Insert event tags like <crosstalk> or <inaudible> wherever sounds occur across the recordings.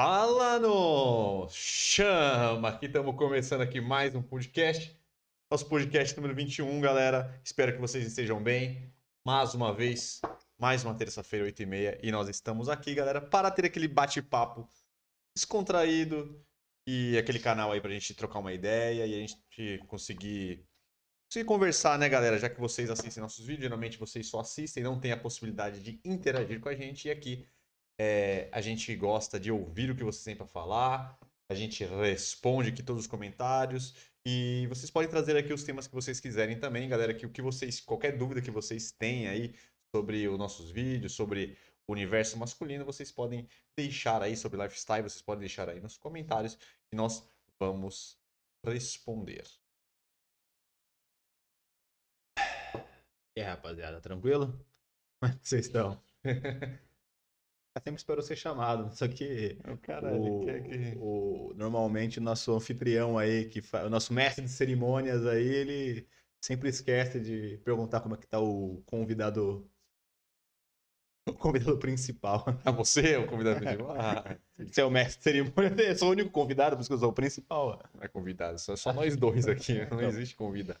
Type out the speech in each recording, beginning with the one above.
Fala no chama! Aqui estamos começando aqui mais um podcast. Nosso podcast número 21, galera. Espero que vocês estejam bem. Mais uma vez, mais uma terça-feira, 8h30. E nós estamos aqui, galera, para ter aquele bate-papo descontraído e aquele canal aí pra gente trocar uma ideia e a gente conseguir, conseguir conversar, né, galera? Já que vocês assistem nossos vídeos, geralmente vocês só assistem, não tem a possibilidade de interagir com a gente. E aqui é, a gente gosta de ouvir o que vocês têm para falar, a gente responde aqui todos os comentários e vocês podem trazer aqui os temas que vocês quiserem também, galera, que o que vocês, qualquer dúvida que vocês têm aí sobre os nossos vídeos, sobre o universo masculino, vocês podem deixar aí sobre lifestyle, vocês podem deixar aí nos comentários e nós vamos responder. E aí, rapaziada, tranquilo? <laughs> Como é que vocês estão? <laughs> Eu sempre esperou ser chamado, só que O cara, o, ele quer que... o- normalmente o nosso anfitrião aí, que fa- o nosso mestre de cerimônias aí, ele sempre esquece de perguntar como é que tá o convidado, o convidado principal. Ah, você é o convidado <laughs> principal? Ah, Você é o mestre de cerimônias, eu sou o único convidado, por isso que eu sou o principal. não é convidado, só, só nós dois aqui, não Então. existe convidado.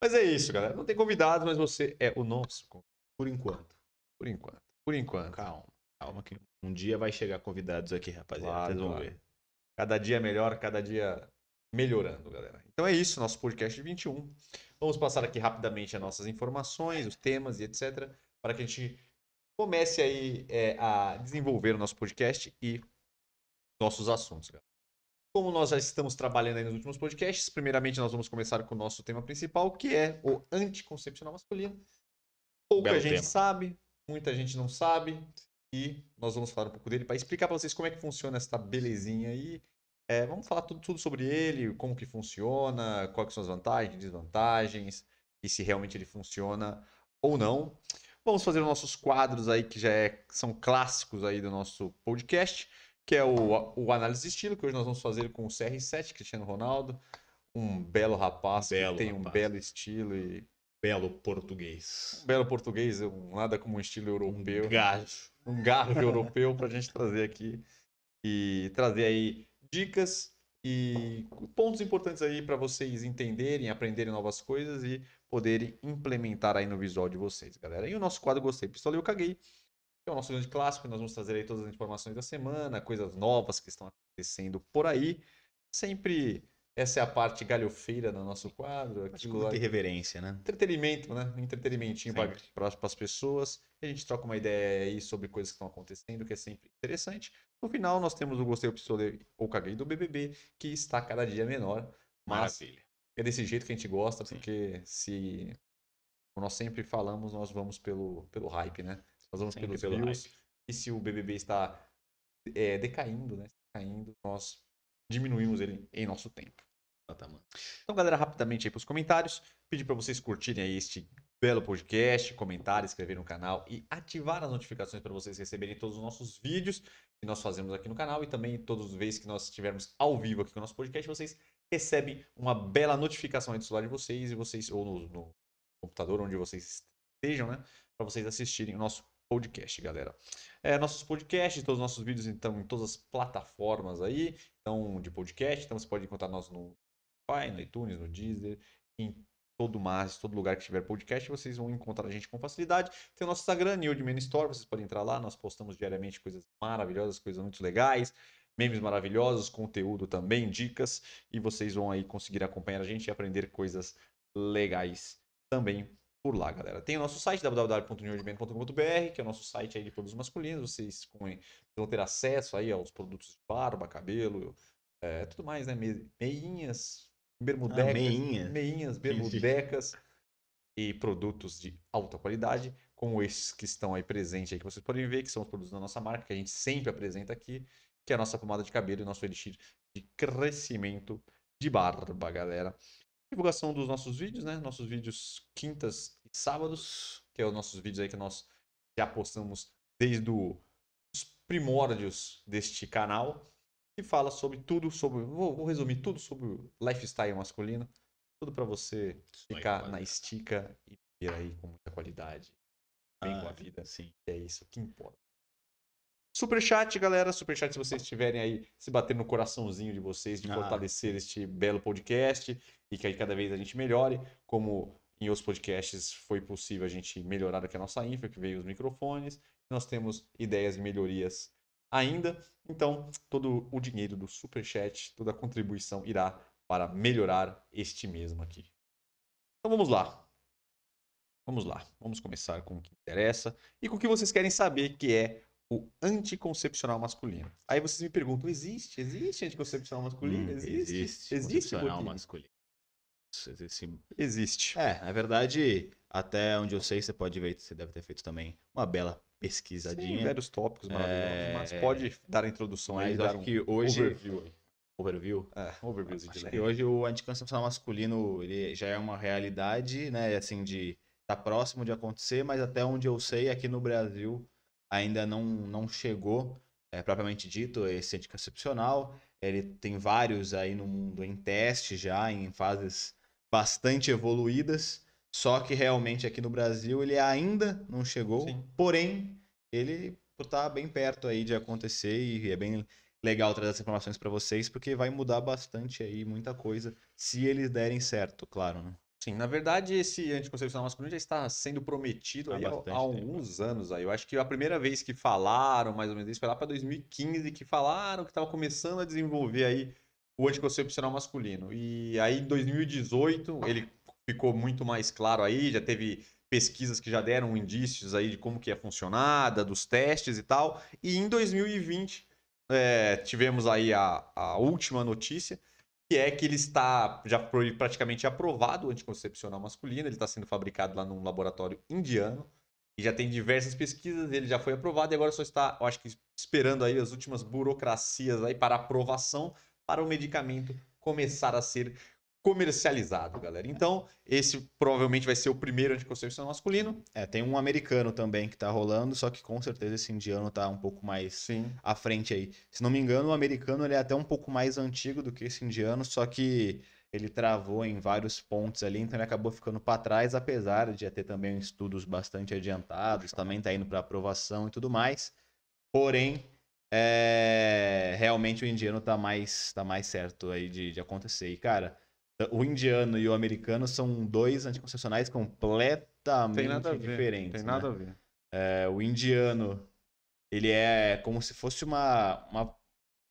Mas é isso, galera. Não tem convidado, mas você é o nosso convidado, Por enquanto. por enquanto. Por enquanto. Calma, calma que um dia vai chegar convidados aqui, rapaziada. Claro, Vocês vão claro. ver. Cada dia melhor, cada dia melhorando, galera. Então é isso, nosso podcast 21. Vamos passar aqui rapidamente as nossas informações, os temas e etc. Para que a gente comece aí é, a desenvolver o nosso podcast e nossos assuntos, galera. Como nós já estamos trabalhando aí nos últimos podcasts, primeiramente nós vamos começar com o nosso tema principal, que é o anticoncepcional masculino. Pouca Belo gente tema. sabe, muita gente não sabe, e nós vamos falar um pouco dele para explicar para vocês como é que funciona essa belezinha aí. É, vamos falar tudo, tudo sobre ele, como que funciona, quais são as vantagens, desvantagens, e se realmente ele funciona ou não. Vamos fazer os nossos quadros aí que já é- são clássicos aí do nosso podcast, que é o, o análise de estilo, que hoje nós vamos fazer com o CR7, Cristiano Ronaldo, um belo rapaz Belo que tem um rapaz. belo estilo e Belo português. um belo português, um- nada como um estilo europeu Gajo. um garro europeu para a gente trazer aqui e trazer aí dicas e pontos importantes aí para vocês entenderem, aprenderem novas coisas e poderem implementar aí no visual de vocês, galera. E o nosso quadro Gostei, Pistola Eu Caguei, que é o nosso grande clássico, nós vamos trazer aí todas as informações da semana, coisas novas que estão acontecendo por aí. Sempre essa é a parte galhofeira do nosso quadro. Aquilo muita irreverência, né? entretenimento, né? Um entretenimentinho para as pessoas. A gente troca uma ideia aí sobre coisas que estão acontecendo, que é sempre interessante. No final, nós temos o Gostei, o Pistolei ou Caguei do BBB, que está cada dia menor. Mas Maravilha. é desse jeito que a gente gosta, Sim. porque se. Como nós sempre falamos, nós vamos pelo, pelo hype, né? Nós vamos Sempre pelos pelo views. hype. E se o BBB está é, decaindo, né? Caindo, nós diminuímos ele em nosso tempo. Então, galera, rapidamente aí para os comentários. Pedir para vocês curtirem aí este belo podcast, comentar, inscrever no canal e ativar as notificações para vocês receberem todos os nossos vídeos que nós fazemos aqui no canal e também todas as vezes que nós estivermos ao vivo aqui com o nosso podcast, vocês recebem uma bela notificação aí do celular de vocês e vocês ou no, no computador onde vocês estejam, né, para vocês assistirem o nosso podcast, galera. É, nossos podcasts, todos os nossos vídeos então em todas as plataformas aí, então de podcast, então você pode encontrar nós no Spotify, no iTunes, no Deezer, em todo mais, todo lugar que tiver podcast, vocês vão encontrar a gente com facilidade. Tem o nosso Instagram, New Man Store, vocês podem entrar lá, nós postamos diariamente coisas maravilhosas, coisas muito legais, memes maravilhosos, conteúdo também, dicas, e vocês vão aí conseguir acompanhar a gente e aprender coisas legais também por lá, galera. Tem o nosso site www.newman.com.br, que é o nosso site aí de produtos masculinos, vocês vão ter acesso aí aos produtos de barba, cabelo, é, tudo mais, né? Me- Meinhas, bermudecas, Ah, meinha. meinhas, bermudecas e produtos de alta qualidade, como esses que estão aí presentes aí, que vocês podem ver, que são os produtos da nossa marca, que a gente sempre apresenta aqui, que é a nossa pomada de cabelo e o nosso elixir de crescimento de barba, galera. Divulgação dos nossos vídeos, né? Nossos vídeos quintas e sábados, que é os nossos vídeos aí que nós já postamos desde o- os primórdios deste canal, que fala sobre tudo sobre, vou, vou resumir tudo sobre o lifestyle masculino, tudo para você Isso aí, ficar quase. na estica e ter aí com muita qualidade, bem com a Ah, vida. Sim. É isso que importa. Superchat, galera. Superchat, se vocês estiverem aí se batendo no coraçãozinho de vocês, de Ah. fortalecer este belo podcast e que aí cada vez a gente melhore, como em outros podcasts foi possível a gente melhorar aqui a nossa infra, que veio os microfones. Nós temos ideias de melhorias ainda. Então, todo o dinheiro do Superchat, toda a contribuição irá para melhorar este mesmo aqui. Então vamos lá. Vamos lá. Vamos começar com o que interessa e com o que vocês querem saber, que é o anticoncepcional masculino. Aí vocês me perguntam: existe? Existe anticoncepcional masculino? Hum, existe? Existe. Existe, concepcional Boquinha? masculino. Isso, Existe. É, na verdade, até onde eu sei, você pode ver, você deve ter feito também uma bela pesquisadinha. Sim, vários tópicos maravilhosos, É, mas pode dar a introdução aí, mas dar acho um que hoje. overview aí. Overview. É, overviewzinho de Acho que hoje o anticoncepcional masculino ele já é uma realidade, né? Assim, de tá próximo de acontecer, mas até onde eu sei, aqui no Brasil ainda não, não chegou, é, propriamente dito, esse anticoncepcional. Ele tem vários aí no mundo em teste já, em fases bastante evoluídas. Só que realmente aqui no Brasil ele ainda não chegou. Sim. Porém, ele tá bem perto aí de acontecer e é bem legal trazer essas informações para vocês, porque vai mudar bastante aí muita coisa, se eles derem certo, claro, né? Sim, na verdade, esse anticoncepcional masculino já está sendo prometido Há aí há, há alguns anos aí. Eu acho que a primeira vez que falaram, mais ou menos isso, foi lá para 2015 que falaram que estava começando a desenvolver aí o anticoncepcional masculino. E aí em 2018 ele ficou muito mais claro aí, já teve pesquisas que já deram indícios aí de como que é funcionada, dos testes e tal. E em 2020 é, tivemos aí a, a última notícia, que é que ele está já praticamente aprovado o anticoncepcional masculino, ele está sendo fabricado lá num laboratório indiano e já tem diversas pesquisas, ele já foi aprovado e agora só está, eu acho que esperando aí as últimas burocracias aí para aprovação para o medicamento começar a ser comercializado, galera. Então, esse provavelmente vai ser o primeiro anticoncepcional masculino. É, tem um americano também que tá rolando, só que com certeza esse indiano tá um pouco mais Sim. à frente aí. Se não me engano, o americano ele é até um pouco mais antigo do que esse indiano, só que ele travou em vários pontos ali, então ele acabou ficando para trás, apesar de ter também estudos bastante adiantados, também tá indo para aprovação e tudo mais. Porém, é, realmente o indiano tá mais, tá mais certo aí de, de acontecer. E, cara, o indiano e o americano são dois anticoncepcionais completamente Tem nada a ver. diferentes. Tem né? nada a ver. É, o indiano, ele é como se fosse uma, uma,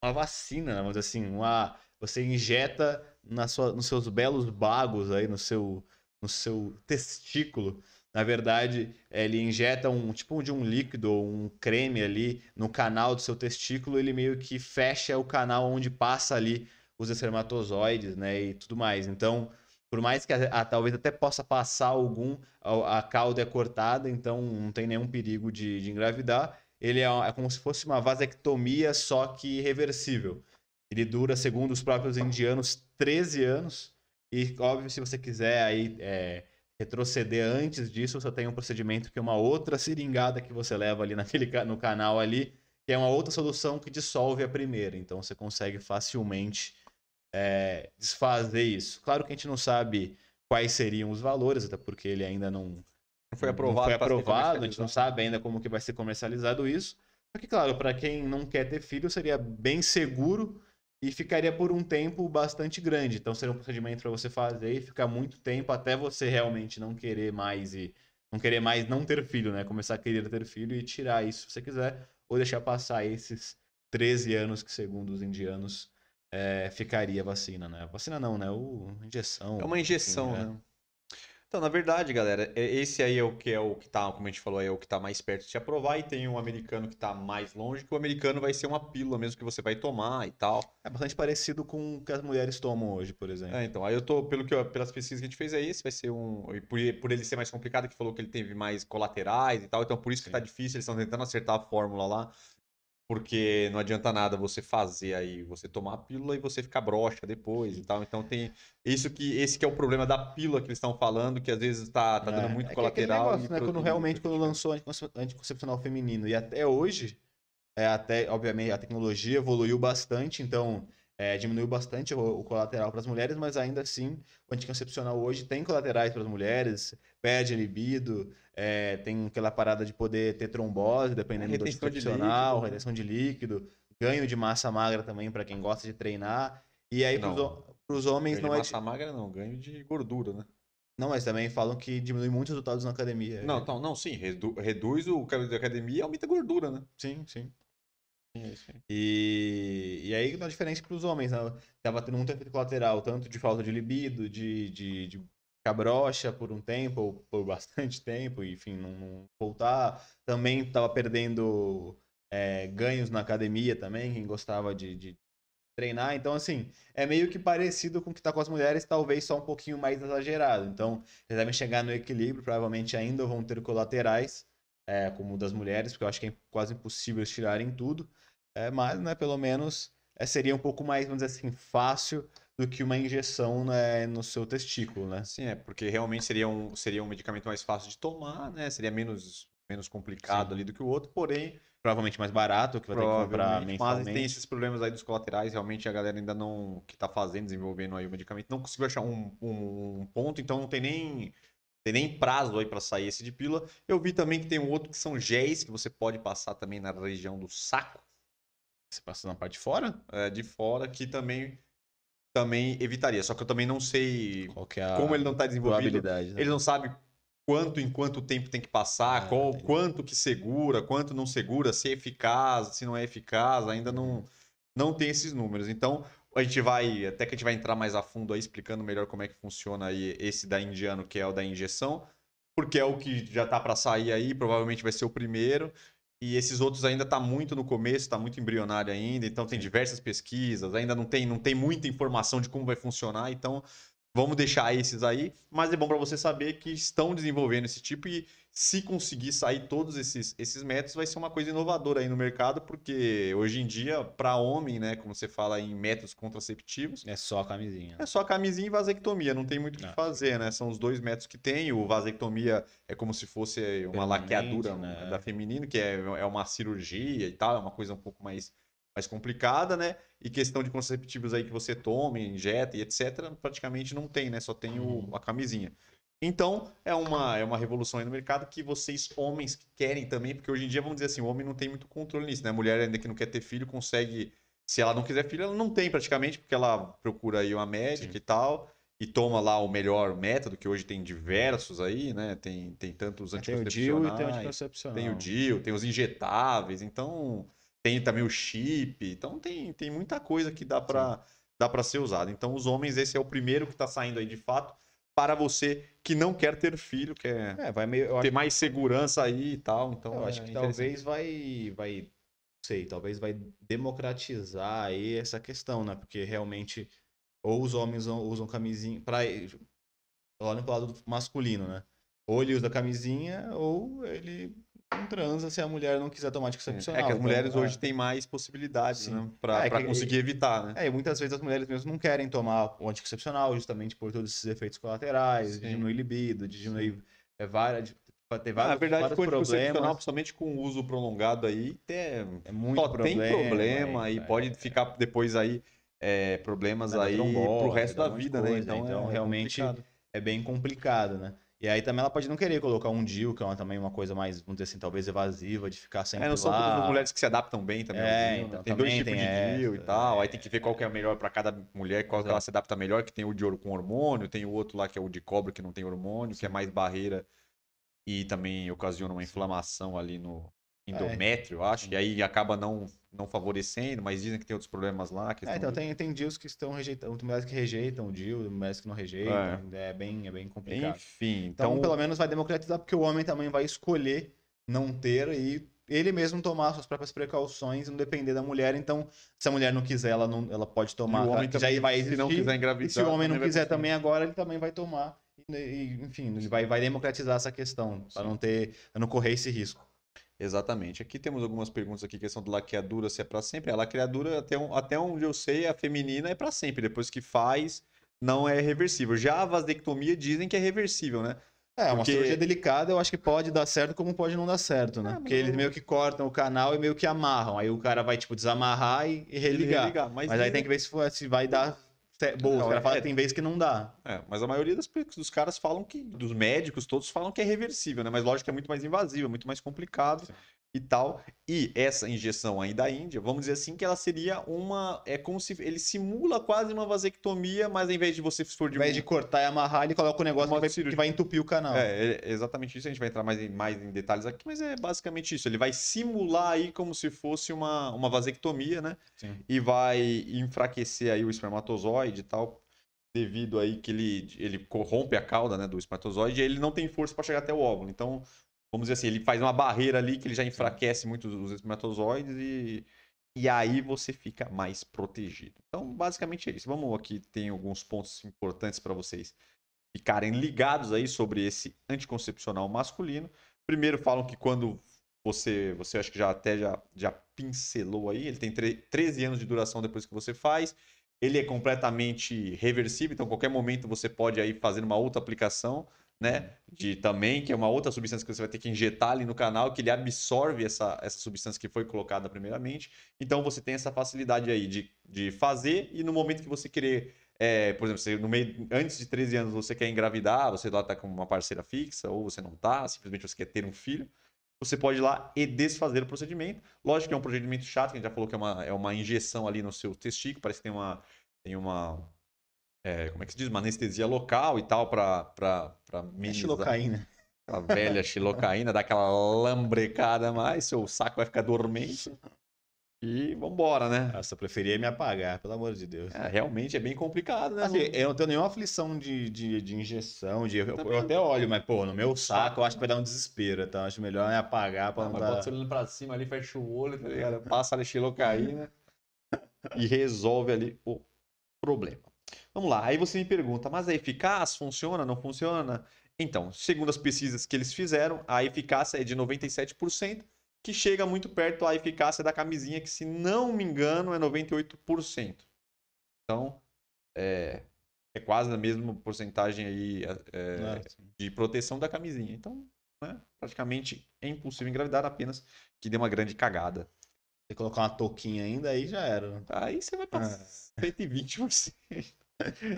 uma vacina, né? vamos dizer assim, uma, você injeta na sua, nos seus belos bagos aí, no seu, no seu testículo. Na verdade, ele injeta um tipo de um líquido ou um creme ali no canal do seu testículo, ele meio que fecha o canal onde passa ali os espermatozoides, né, e tudo mais. Então, por mais que a, a- talvez até possa passar algum, a, a cauda é cortada, então não tem nenhum perigo de, de engravidar. Ele é, é como se fosse uma vasectomia, só que reversível. Ele dura, segundo os próprios indianos, 13 anos. E, óbvio, se você quiser aí é, retroceder antes disso, você tem um procedimento que é uma outra seringada que você leva ali naquele, no canal ali, que é uma outra solução que dissolve a primeira. Então você consegue facilmente é, desfazer isso. Claro que a gente não sabe quais seriam os valores, até porque ele ainda não, Não foi não aprovado. foi para ser aprovado, a gente não sabe ainda como que vai ser comercializado isso. Só que, claro, para quem não quer ter filho, seria bem seguro e ficaria por um tempo bastante grande. Então, seria um procedimento para você fazer e ficar muito tempo até você realmente não querer mais e não querer mais não ter filho, né? Começar a querer ter filho e tirar isso se você quiser, ou deixar passar esses 13 anos que, segundo os indianos, é, ficaria a vacina, né? Vacina não, né? O injeção. É uma injeção, enfim, né? Então, na verdade, galera, é- esse aí é o que é o que tá, como a gente falou, é o que tá mais perto de se aprovar, e tem um americano que tá mais longe, que o americano vai ser uma pílula mesmo que você vai tomar e tal. É bastante parecido com o que as mulheres tomam hoje, por exemplo. É, então, aí eu tô, pelo que eu- pelas pesquisas que a gente fez, é esse, vai ser um. e Por, por ele ser mais complicado, que falou que ele teve mais colaterais e tal, então por isso que Sim. tá difícil, eles estão tentando acertar a fórmula lá. Porque não adianta nada você fazer aí, você tomar a pílula e você ficar broxa depois e tal. Então tem isso que esse que é o problema da pílula que eles estão falando, que às vezes tá, tá dando É, muito é é colateral. negócio, né? Quando realmente quando lançou anticoncepcional feminino e até hoje, é até obviamente a tecnologia evoluiu bastante, então É, diminuiu bastante o, o colateral para as mulheres, mas ainda assim o anticoncepcional hoje tem colaterais para as mulheres, perde a libido, é, tem aquela parada de poder ter trombose, dependendo do de anticoncepcional, líquido, né? retenção de líquido, ganho de massa magra também para quem gosta de treinar. E aí para os homens Ganho de não é. massa magra não, ganho de gordura, né? Não, mas também falam que diminui muito os resultados na academia. Não, não, não, sim, redu- reduz o cabelo da academia e aumenta a gordura, né? Sim, sim. E, e aí, a diferença para os homens, né? Tava tendo muito efeito colateral, tanto de falta de libido, de, de, de ficar broxa por um tempo, ou por <laughs> bastante tempo, enfim, não, não voltar. Também tava perdendo é, ganhos na academia também, quem gostava de, de treinar. Então, assim, é meio que parecido com o que tá com as mulheres, talvez só um pouquinho mais exagerado. Então, eles devem chegar no equilíbrio, provavelmente ainda vão ter colaterais, é, como das mulheres, porque eu acho que é quase impossível eles tirarem tudo. É, mas, né, pelo menos é, seria um pouco mais, vamos dizer assim, fácil do que uma injeção né, no seu testículo, né? Sim, é, porque realmente seria um, seria um medicamento mais fácil de tomar, né? Seria menos, menos complicado Sim. ali do que o outro, porém, Provavelmente mais barato, que vai ter que comprar provavelmente, mas mensalmente. tem esses problemas aí dos colaterais, realmente a galera ainda não, que tá fazendo, desenvolvendo aí o medicamento, não conseguiu achar um, um, um ponto, então não tem nem, tem nem prazo aí para sair esse de pílula. Eu vi também que tem um outro que são géis, que você pode passar também na região do saco, Você passa na parte de fora? é, de fora, que também, também evitaria. Só que eu também não sei é como ele não tá desenvolvido. né? Ele não sabe quanto em quanto tempo tem que passar, Ah, qual, entendi. quanto que segura, quanto não segura, se é eficaz, se não é eficaz, ainda não, não tem esses números. Então, a gente vai, até que a gente vai entrar mais a fundo aí, explicando melhor como é que funciona aí esse da indiano, que é o da injeção, porque é o que já tá para sair aí, provavelmente vai ser o primeiro. E esses outros ainda tá muito no começo, tá muito embrionário ainda, então tem diversas pesquisas, ainda não tem, não tem muita informação de como vai funcionar, então Vamos deixar esses aí, mas é bom para você saber que estão desenvolvendo esse tipo e se conseguir sair todos esses, esses métodos, vai ser uma coisa inovadora aí no mercado, porque hoje em dia, para homem, né, como você fala em métodos contraceptivos, É só camisinha. é só camisinha e vasectomia, não tem muito o que fazer, né? São os dois métodos que tem. O vasectomia é como se fosse uma laqueadura né? da feminino, que é, é uma cirurgia e tal, é uma coisa um pouco mais, mais complicada, né? E questão de contraceptivos aí que você toma, injeta e etc, praticamente não tem, né? Só tem o- Uhum. a camisinha. Então, é uma, é uma revolução aí no mercado que vocês, homens, querem também, porque hoje em dia, vamos dizer assim, o homem não tem muito controle nisso, né? A mulher, ainda que não quer ter filho, consegue. Se ela não quiser filho, ela não tem praticamente, porque ela procura aí uma médica Sim. e tal, e toma lá o melhor método, que hoje tem diversos aí, né? Tem, tem tantos Tem o DIU e tem o anticoncepcionais, anticoncepcional. tem o DIU, tem os injetáveis, então tem também o chip, então tem, tem muita coisa que dá para dá para ser usado. Então os homens esse é o primeiro que está saindo aí de fato para você que não quer ter filho, quer É, vai meio. Ter mais segurança aí e tal. Então eu é acho que interessante. talvez vai. vai sei, talvez vai democratizar aí essa questão, né? Porque realmente. Ou os homens usam, usam camisinha. Pra, olhando pro lado masculino, né? Ou ele usa camisinha, ou ele não transa se a mulher não quiser tomar anticoncepcional. É que as Então, mulheres é. hoje têm mais possibilidades, Sim. né? Para É, conseguir evitar, né? É, e muitas vezes as mulheres mesmo não querem tomar o anticoncepcional, justamente por todos esses efeitos colaterais, Sim. de diminuir libido, de diminuir é, várias, de, ter vários, Na verdade, vários o anticoncepcional, principalmente com o uso prolongado aí, tem, É muito só problema, tem problema é, e é, pode ficar depois aí é, problemas aí trombose, pro resto da vida, né? coisa, Então, então, é realmente, complicado. é bem complicado, né? E aí também ela pode não querer colocar um DIU, que é uma, também uma coisa mais, vamos dizer assim, talvez evasiva, de ficar sempre É, não são lá. todas as mulheres que se adaptam bem também. É, né? então tem dois tipos de DIU e tal. Aí é. tem que ver qual que é o melhor para cada mulher, qual que ela se adapta melhor, que tem o de ouro com hormônio, tem o outro lá que é o de cobre que não tem hormônio, que é mais barreira e também ocasiona uma inflamação ali no endométrio, eu acho, e aí acaba não, não favorecendo, mas dizem que tem outros problemas lá. É, então do- tem, tem DIUs que estão rejeitando, tem mulheres que rejeitam o DIU, mulheres que não rejeitam, é, bem, é bem complicado. Enfim, Então, então, pelo menos vai democratizar, porque o homem também vai escolher não ter e ele mesmo tomar suas próprias precauções, não depender da mulher. Então, se a mulher não quiser, ela, não, ela pode tomar. e o homem que também, já vai se existir. não quiser engravidar, e se o homem não quiser também agora, ele também vai tomar. E, e, enfim, ele vai, vai democratizar essa questão, para não ter, não correr esse risco. Exatamente. Aqui temos algumas perguntas aqui, questão do laqueadura, se é para sempre. A laqueadura, até, um- até onde eu sei, a feminina é para sempre. Depois que faz, não é reversível. Já a vasectomia dizem que é reversível, né? É, uma Porque- cirurgia delicada eu acho que pode dar certo como pode não dar certo, né? Ah, Porque eles meio que cortam o canal e meio que amarram. Aí o cara vai, tipo, desamarrar e, e religar. Religar, Mas, mas aí tem que ver se, for- se vai dar ce- boa. Não, Os caras falam é- que tem vezes que não dá. É, mas a maioria das, dos caras falam que, dos médicos todos falam que é reversível, né? Mas lógico que é muito mais invasivo, é muito mais complicado Sim. E tal. E essa injeção aí da Índia, vamos dizer assim, que ela seria uma. É como se. Ele simula quase uma vasectomia, mas ao invés de você for Ao de. invés de cortar e amarrar, ele coloca o negócio que vai, que vai entupir o canal. É, é exatamente isso. A gente vai entrar mais em, mais em detalhes aqui, mas é basicamente isso. Ele vai simular aí como se fosse uma, uma vasectomia, né? Sim. e vai enfraquecer aí o espermatozoide e tal, devido aí que ele, ele corrompe a cauda né, do espermatozoide e ele não tem força para chegar até o óvulo. Então, vamos dizer assim, ele faz uma barreira ali que ele já enfraquece muito os espermatozoides e, e aí você fica mais protegido. Então, basicamente é isso. Vamos aqui, tem alguns pontos importantes para vocês ficarem ligados aí sobre esse anticoncepcional masculino. Primeiro, falam que quando você, você acho que já até já, já pincelou aí, ele tem tre- 13 anos de duração depois que você faz. Ele é completamente reversível, então qualquer momento você pode aí fazer uma outra aplicação, né? De também, que é uma outra substância que você vai ter que injetar ali no canal, que ele absorve essa, essa substância que foi colocada primeiramente. Então você tem essa facilidade aí de, de fazer e no momento que você querer é, por exemplo, você, no meio, antes de 13 anos você quer engravidar, você lá tá com uma parceira fixa, ou você não tá, simplesmente você quer ter um filho, você pode ir lá e desfazer o procedimento. Lógico que é um procedimento chato, que a gente já falou que é uma, é uma injeção ali no seu testículo, parece que tem uma. Tem uma é, como é que se diz? Uma anestesia local e tal, pra, pra, pra É minimizar xilocaína. a velha xilocaína, dá aquela lambrecada mais, seu saco vai ficar dormente. E vambora, né? Nossa, eu preferia me apagar, pelo amor de Deus. É, realmente é bem complicado, né? Assim, Não- eu não tenho nenhuma aflição de, de, de injeção, de, eu, eu até olho, mas, pô, no meu saco eu acho que vai dar um desespero, então acho melhor me apagar pra Ah, não mas dar... bota você olhando pra cima ali, fecha o olho, tá ligado? <laughs> Passa a xilocaína e resolve ali o problema. Vamos lá, aí você me pergunta, mas é eficaz? Funciona? Não funciona? Então, segundo as pesquisas que eles fizeram, a eficácia é de 97%, que chega muito perto à eficácia da camisinha, que se não me engano é 98%. Então, é, é quase a mesma porcentagem aí é, Nossa. de proteção da camisinha. Então, né, praticamente é impossível engravidar, apenas que dê uma grande cagada. Se colocar uma touquinha ainda, aí já era. né? Aí você vai para Ah. 120%.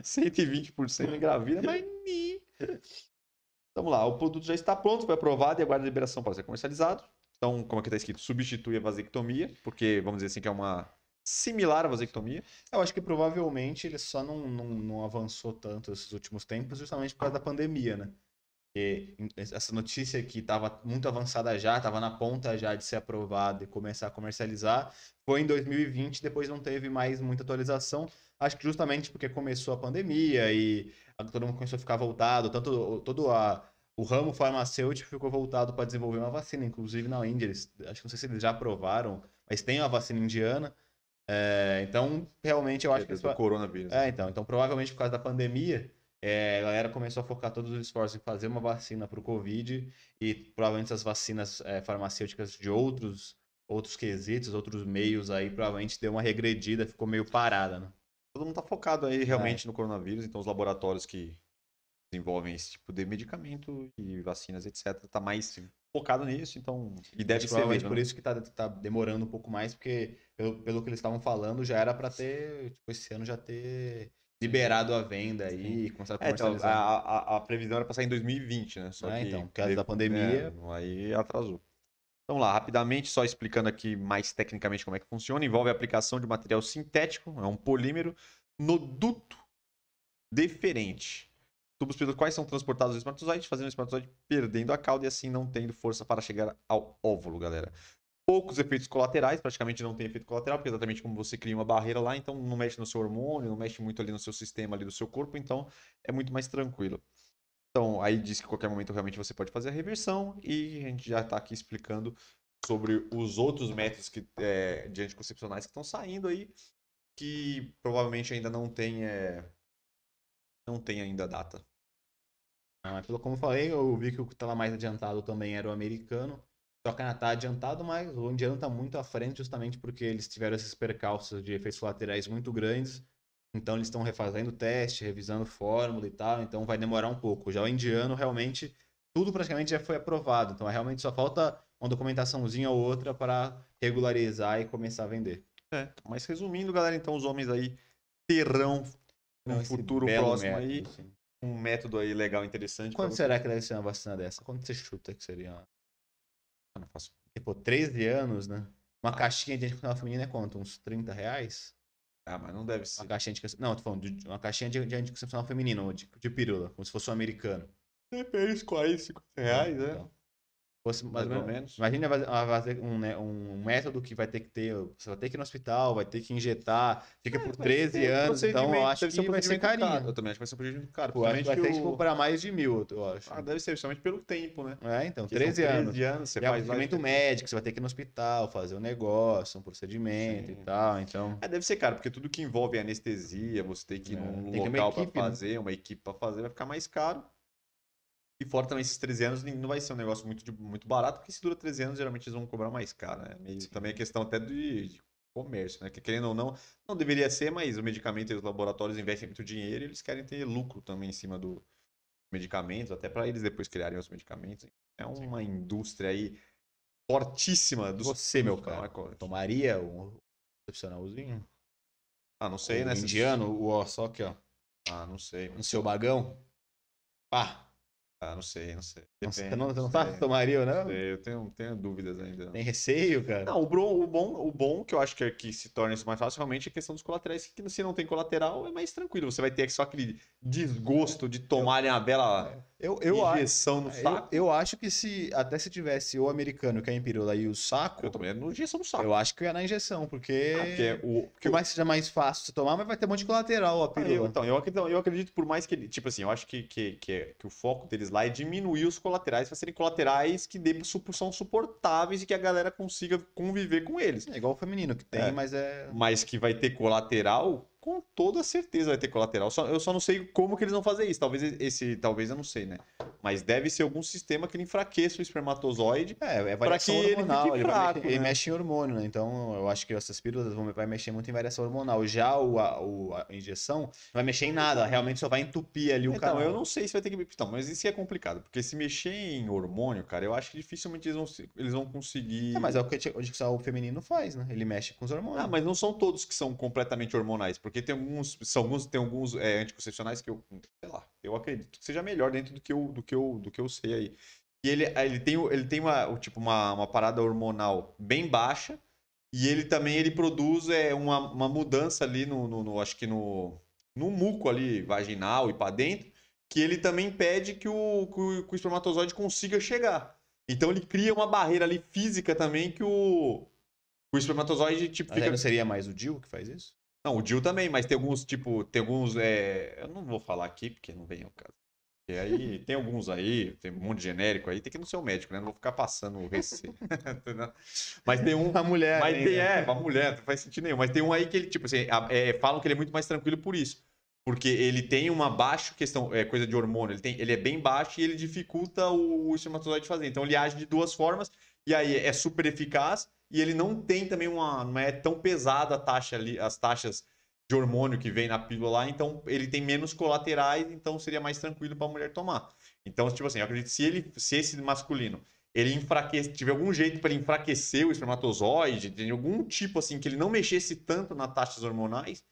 120% engravida, mas. Vamos lá, o produto já está pronto, foi aprovado e aguarda liberação para ser comercializado. Então, como aqui está escrito, substitui a vasectomia, porque vamos dizer assim que é uma similar à vasectomia. Eu acho que provavelmente ele só não, não, não avançou tanto esses últimos tempos justamente por causa da pandemia, né? Porque essa notícia que estava muito avançada já, estava na ponta já de ser aprovada e começar a comercializar, foi em 2020, depois não teve mais muita atualização. Acho que justamente porque começou a pandemia e todo mundo começou a ficar voltado, tanto todo a, o ramo farmacêutico ficou voltado para desenvolver uma vacina, inclusive na Índia. Eles, acho que não sei se eles já aprovaram, mas tem a vacina indiana. É, então, realmente, eu acho que do isso, coronavírus. é, então. Então, provavelmente por causa da pandemia, é, a galera começou a focar todos os esforços em fazer uma vacina para o Covid e provavelmente essas vacinas é, farmacêuticas de outros, outros quesitos, outros meios aí, provavelmente deu uma regredida, ficou meio parada, né? Todo mundo está focado aí realmente no coronavírus, então os laboratórios que desenvolvem esse tipo de medicamento e vacinas, etc., tá mais focado nisso, então. E deve ser mesmo, por né? isso que tá, tá demorando um pouco mais, porque pelo, pelo que eles estavam falando, já era para ter, tipo, esse ano já ter liberado a venda aí, começar a É, então, comercializar. a, a, a previsão era para sair em 2020, né? Só É, que então, por causa de- da pandemia. é, aí atrasou. Vamos lá, rapidamente, só explicando aqui mais tecnicamente como é que funciona. Envolve a aplicação de material sintético, é um polímero, no duto deferente. Tubos pelos quais são transportados os espermatozoides, fazendo o espermatozoide perdendo a cauda e assim não tendo força para chegar ao óvulo, galera. Poucos efeitos colaterais, praticamente não tem efeito colateral, porque exatamente como você cria uma barreira lá, então não mexe no seu hormônio, não mexe muito ali no seu sistema ali do seu corpo, então é muito mais tranquilo. Então, aí diz que a qualquer momento realmente você pode fazer a reversão e a gente já está aqui explicando sobre os outros métodos que, é, de anticoncepcionais que estão saindo aí, que provavelmente ainda não tem, é, não tem ainda data. Ah, pelo como eu falei, eu vi que o que estava mais adiantado também era o americano. Só que ainda tá adiantado, mas o indiano está muito à frente justamente porque eles tiveram esses percalços de efeitos colaterais muito grandes. Então eles estão refazendo o teste, revisando fórmula e tal, então vai demorar um pouco. Já o indiano, realmente, tudo praticamente já foi aprovado. Então realmente só falta uma documentaçãozinha ou outra para regularizar e começar a vender. É, mas resumindo, galera, então os homens aí terão Não, esse futuro próximo método, aí assim. um método aí legal, interessante. Quanto pra será que deve ser uma vacina dessa? Quanto você chuta que seria? você. Eu não faço- Tipo, 13 anos, né? Uma Ah. caixinha de anticoncepcional feminina é quanto? Uns 30 reais? Ah, mas não deve ser. Uma caixinha de... Não, tô falando de uma caixinha de, de anticoncepcional feminino, de, de pílula, como se fosse um americano. Depende, 40, 50 reais, né? Então, fosse Mais mais ou ou menos. Imagina fazer um, né, um método que vai ter que ter. Você vai ter que ir no hospital, vai ter que injetar, fica por 13 anos, então eu acho que vai ser carinho. Caro. Eu também acho que vai ser um procedimento caro. Pô, acho que vai ter que para mais de mil, eu acho. Ah, deve ser, principalmente pelo tempo, né? É, então, Porque 13 são anos. 13 anos, você E é um faz procedimento vários- médico, você vai ter que ir no hospital, fazer um negócio, um procedimento Sim. e tal, então. É, deve ser caro, porque tudo que envolve anestesia, você tem que ir É, num tem que ter uma local pra né? fazer, uma equipe pra fazer, vai ficar mais caro. E fora também esses 13 anos, não vai ser um negócio muito, de- muito barato, porque se dura 13 anos, geralmente eles vão cobrar mais caro, né? Meio, também é questão até de, de comércio, né? Que querendo ou não, não deveria ser, mas o medicamento e os laboratórios investem muito dinheiro e eles querem ter lucro também em cima do medicamentos, até para eles depois criarem os medicamentos. É uma indústria aí fortíssima dos Você, meu cara, farmacêuticos. tomaria um excepcionalzinho? Ah, não sei, o né? indiano, o ó, só aqui, ó, Ah, não sei. no seu bagão. Pá, Ah, não sei, não sei. Não, você Depende, não, você não sei, se tomaria ou não? sei, Eu tenho, tenho dúvidas ainda. Tem receio, cara? Não, o bom, o bom, o bom que eu acho que, é que se torna isso mais fácil realmente é a questão dos colaterais, que se não tem colateral é mais tranquilo. Você vai ter só aquele desgosto de tomarem a bela Eu, eu, acho, injeção no eu, saco. eu acho que se até se tivesse o americano que é em pirula e o saco, Eu tomei no injeção no saco. eu acho que eu ia na injeção, porque, Ah, porque o, por mais que seja mais fácil você tomar, mas vai ter um monte de colateral a Ah, eu, pílula. então, eu acredito, eu acredito por mais que ele. Tipo assim, eu acho que, que, que, é- que o foco deles lá é diminuir os colaterais para serem colaterais que dê, são suportáveis e que a galera consiga conviver com eles. É igual o feminino que tem, É. mas é Mas que vai ter colateral, com toda certeza vai ter colateral. Só- eu só não sei como que eles vão fazer isso. Talvez esse. Talvez eu não sei, né? Mas deve ser algum sistema que ele enfraqueça o espermatozoide. É, é variação que ele hormonal. Ele, vai fraco, mexer- ele né? mexe em hormônio, né? Então, eu acho que essas pílulas vão vai mexer muito em variação hormonal. Já o, a, o- a injeção não vai mexer em nada, realmente só vai entupir ali o Então, canal. eu não sei se vai ter que. Então, mas isso é complicado. Porque se mexer em hormônio, cara, eu acho que dificilmente eles vão, eles vão conseguir. É, mas é o que o feminino faz, né? Ele mexe com os hormônios. Ah, mas não são todos que são completamente hormonais, porque tem alguns, são alguns, tem alguns é, anticoncepcionais que eu, sei lá, eu acredito que seja melhor dentro do que eu, do que eu, do que eu sei aí. E ele, ele tem, o- ele tem uma, tipo uma, uma parada hormonal bem baixa e ele também ele produz é, uma, uma mudança ali no, no, no- acho que no, no muco ali vaginal e para dentro, que ele também impede que o, que o, que o espermatozoide consiga chegar. Então ele cria uma barreira ali física também que o o espermatozoide tipo fica não seria mais o Dil que faz isso? Não, o Jill também, mas tem alguns, tipo, tem alguns. é, Eu não vou falar aqui, porque não vem ao caso. E aí <laughs> tem alguns aí, tem um monte de genérico aí, tem que ir no seu médico, né? Não vou ficar passando o <laughs> entendeu? mas tem um. A mulher. Mas tem, é, pra mulher, não faz sentido nenhum. Mas tem um aí que ele, tipo assim, é, falam que ele é muito mais tranquilo por isso. Porque ele tem uma baixa questão, é coisa de hormônio, ele, tem, ele é bem baixo e ele dificulta o, o espermatozoide fazer. Então ele age de duas formas, e aí é super eficaz, e ele não tem também uma. Não é tão pesada a taxa ali, as taxas de hormônio que vem na pílula lá, então ele tem menos colaterais, então seria mais tranquilo para a mulher tomar. Então, tipo assim, eu acredito que se ele, se esse masculino ele enfraquece, tiver algum jeito para enfraquecer o espermatozoide, tem algum tipo assim que ele não mexesse tanto nas taxas hormonais,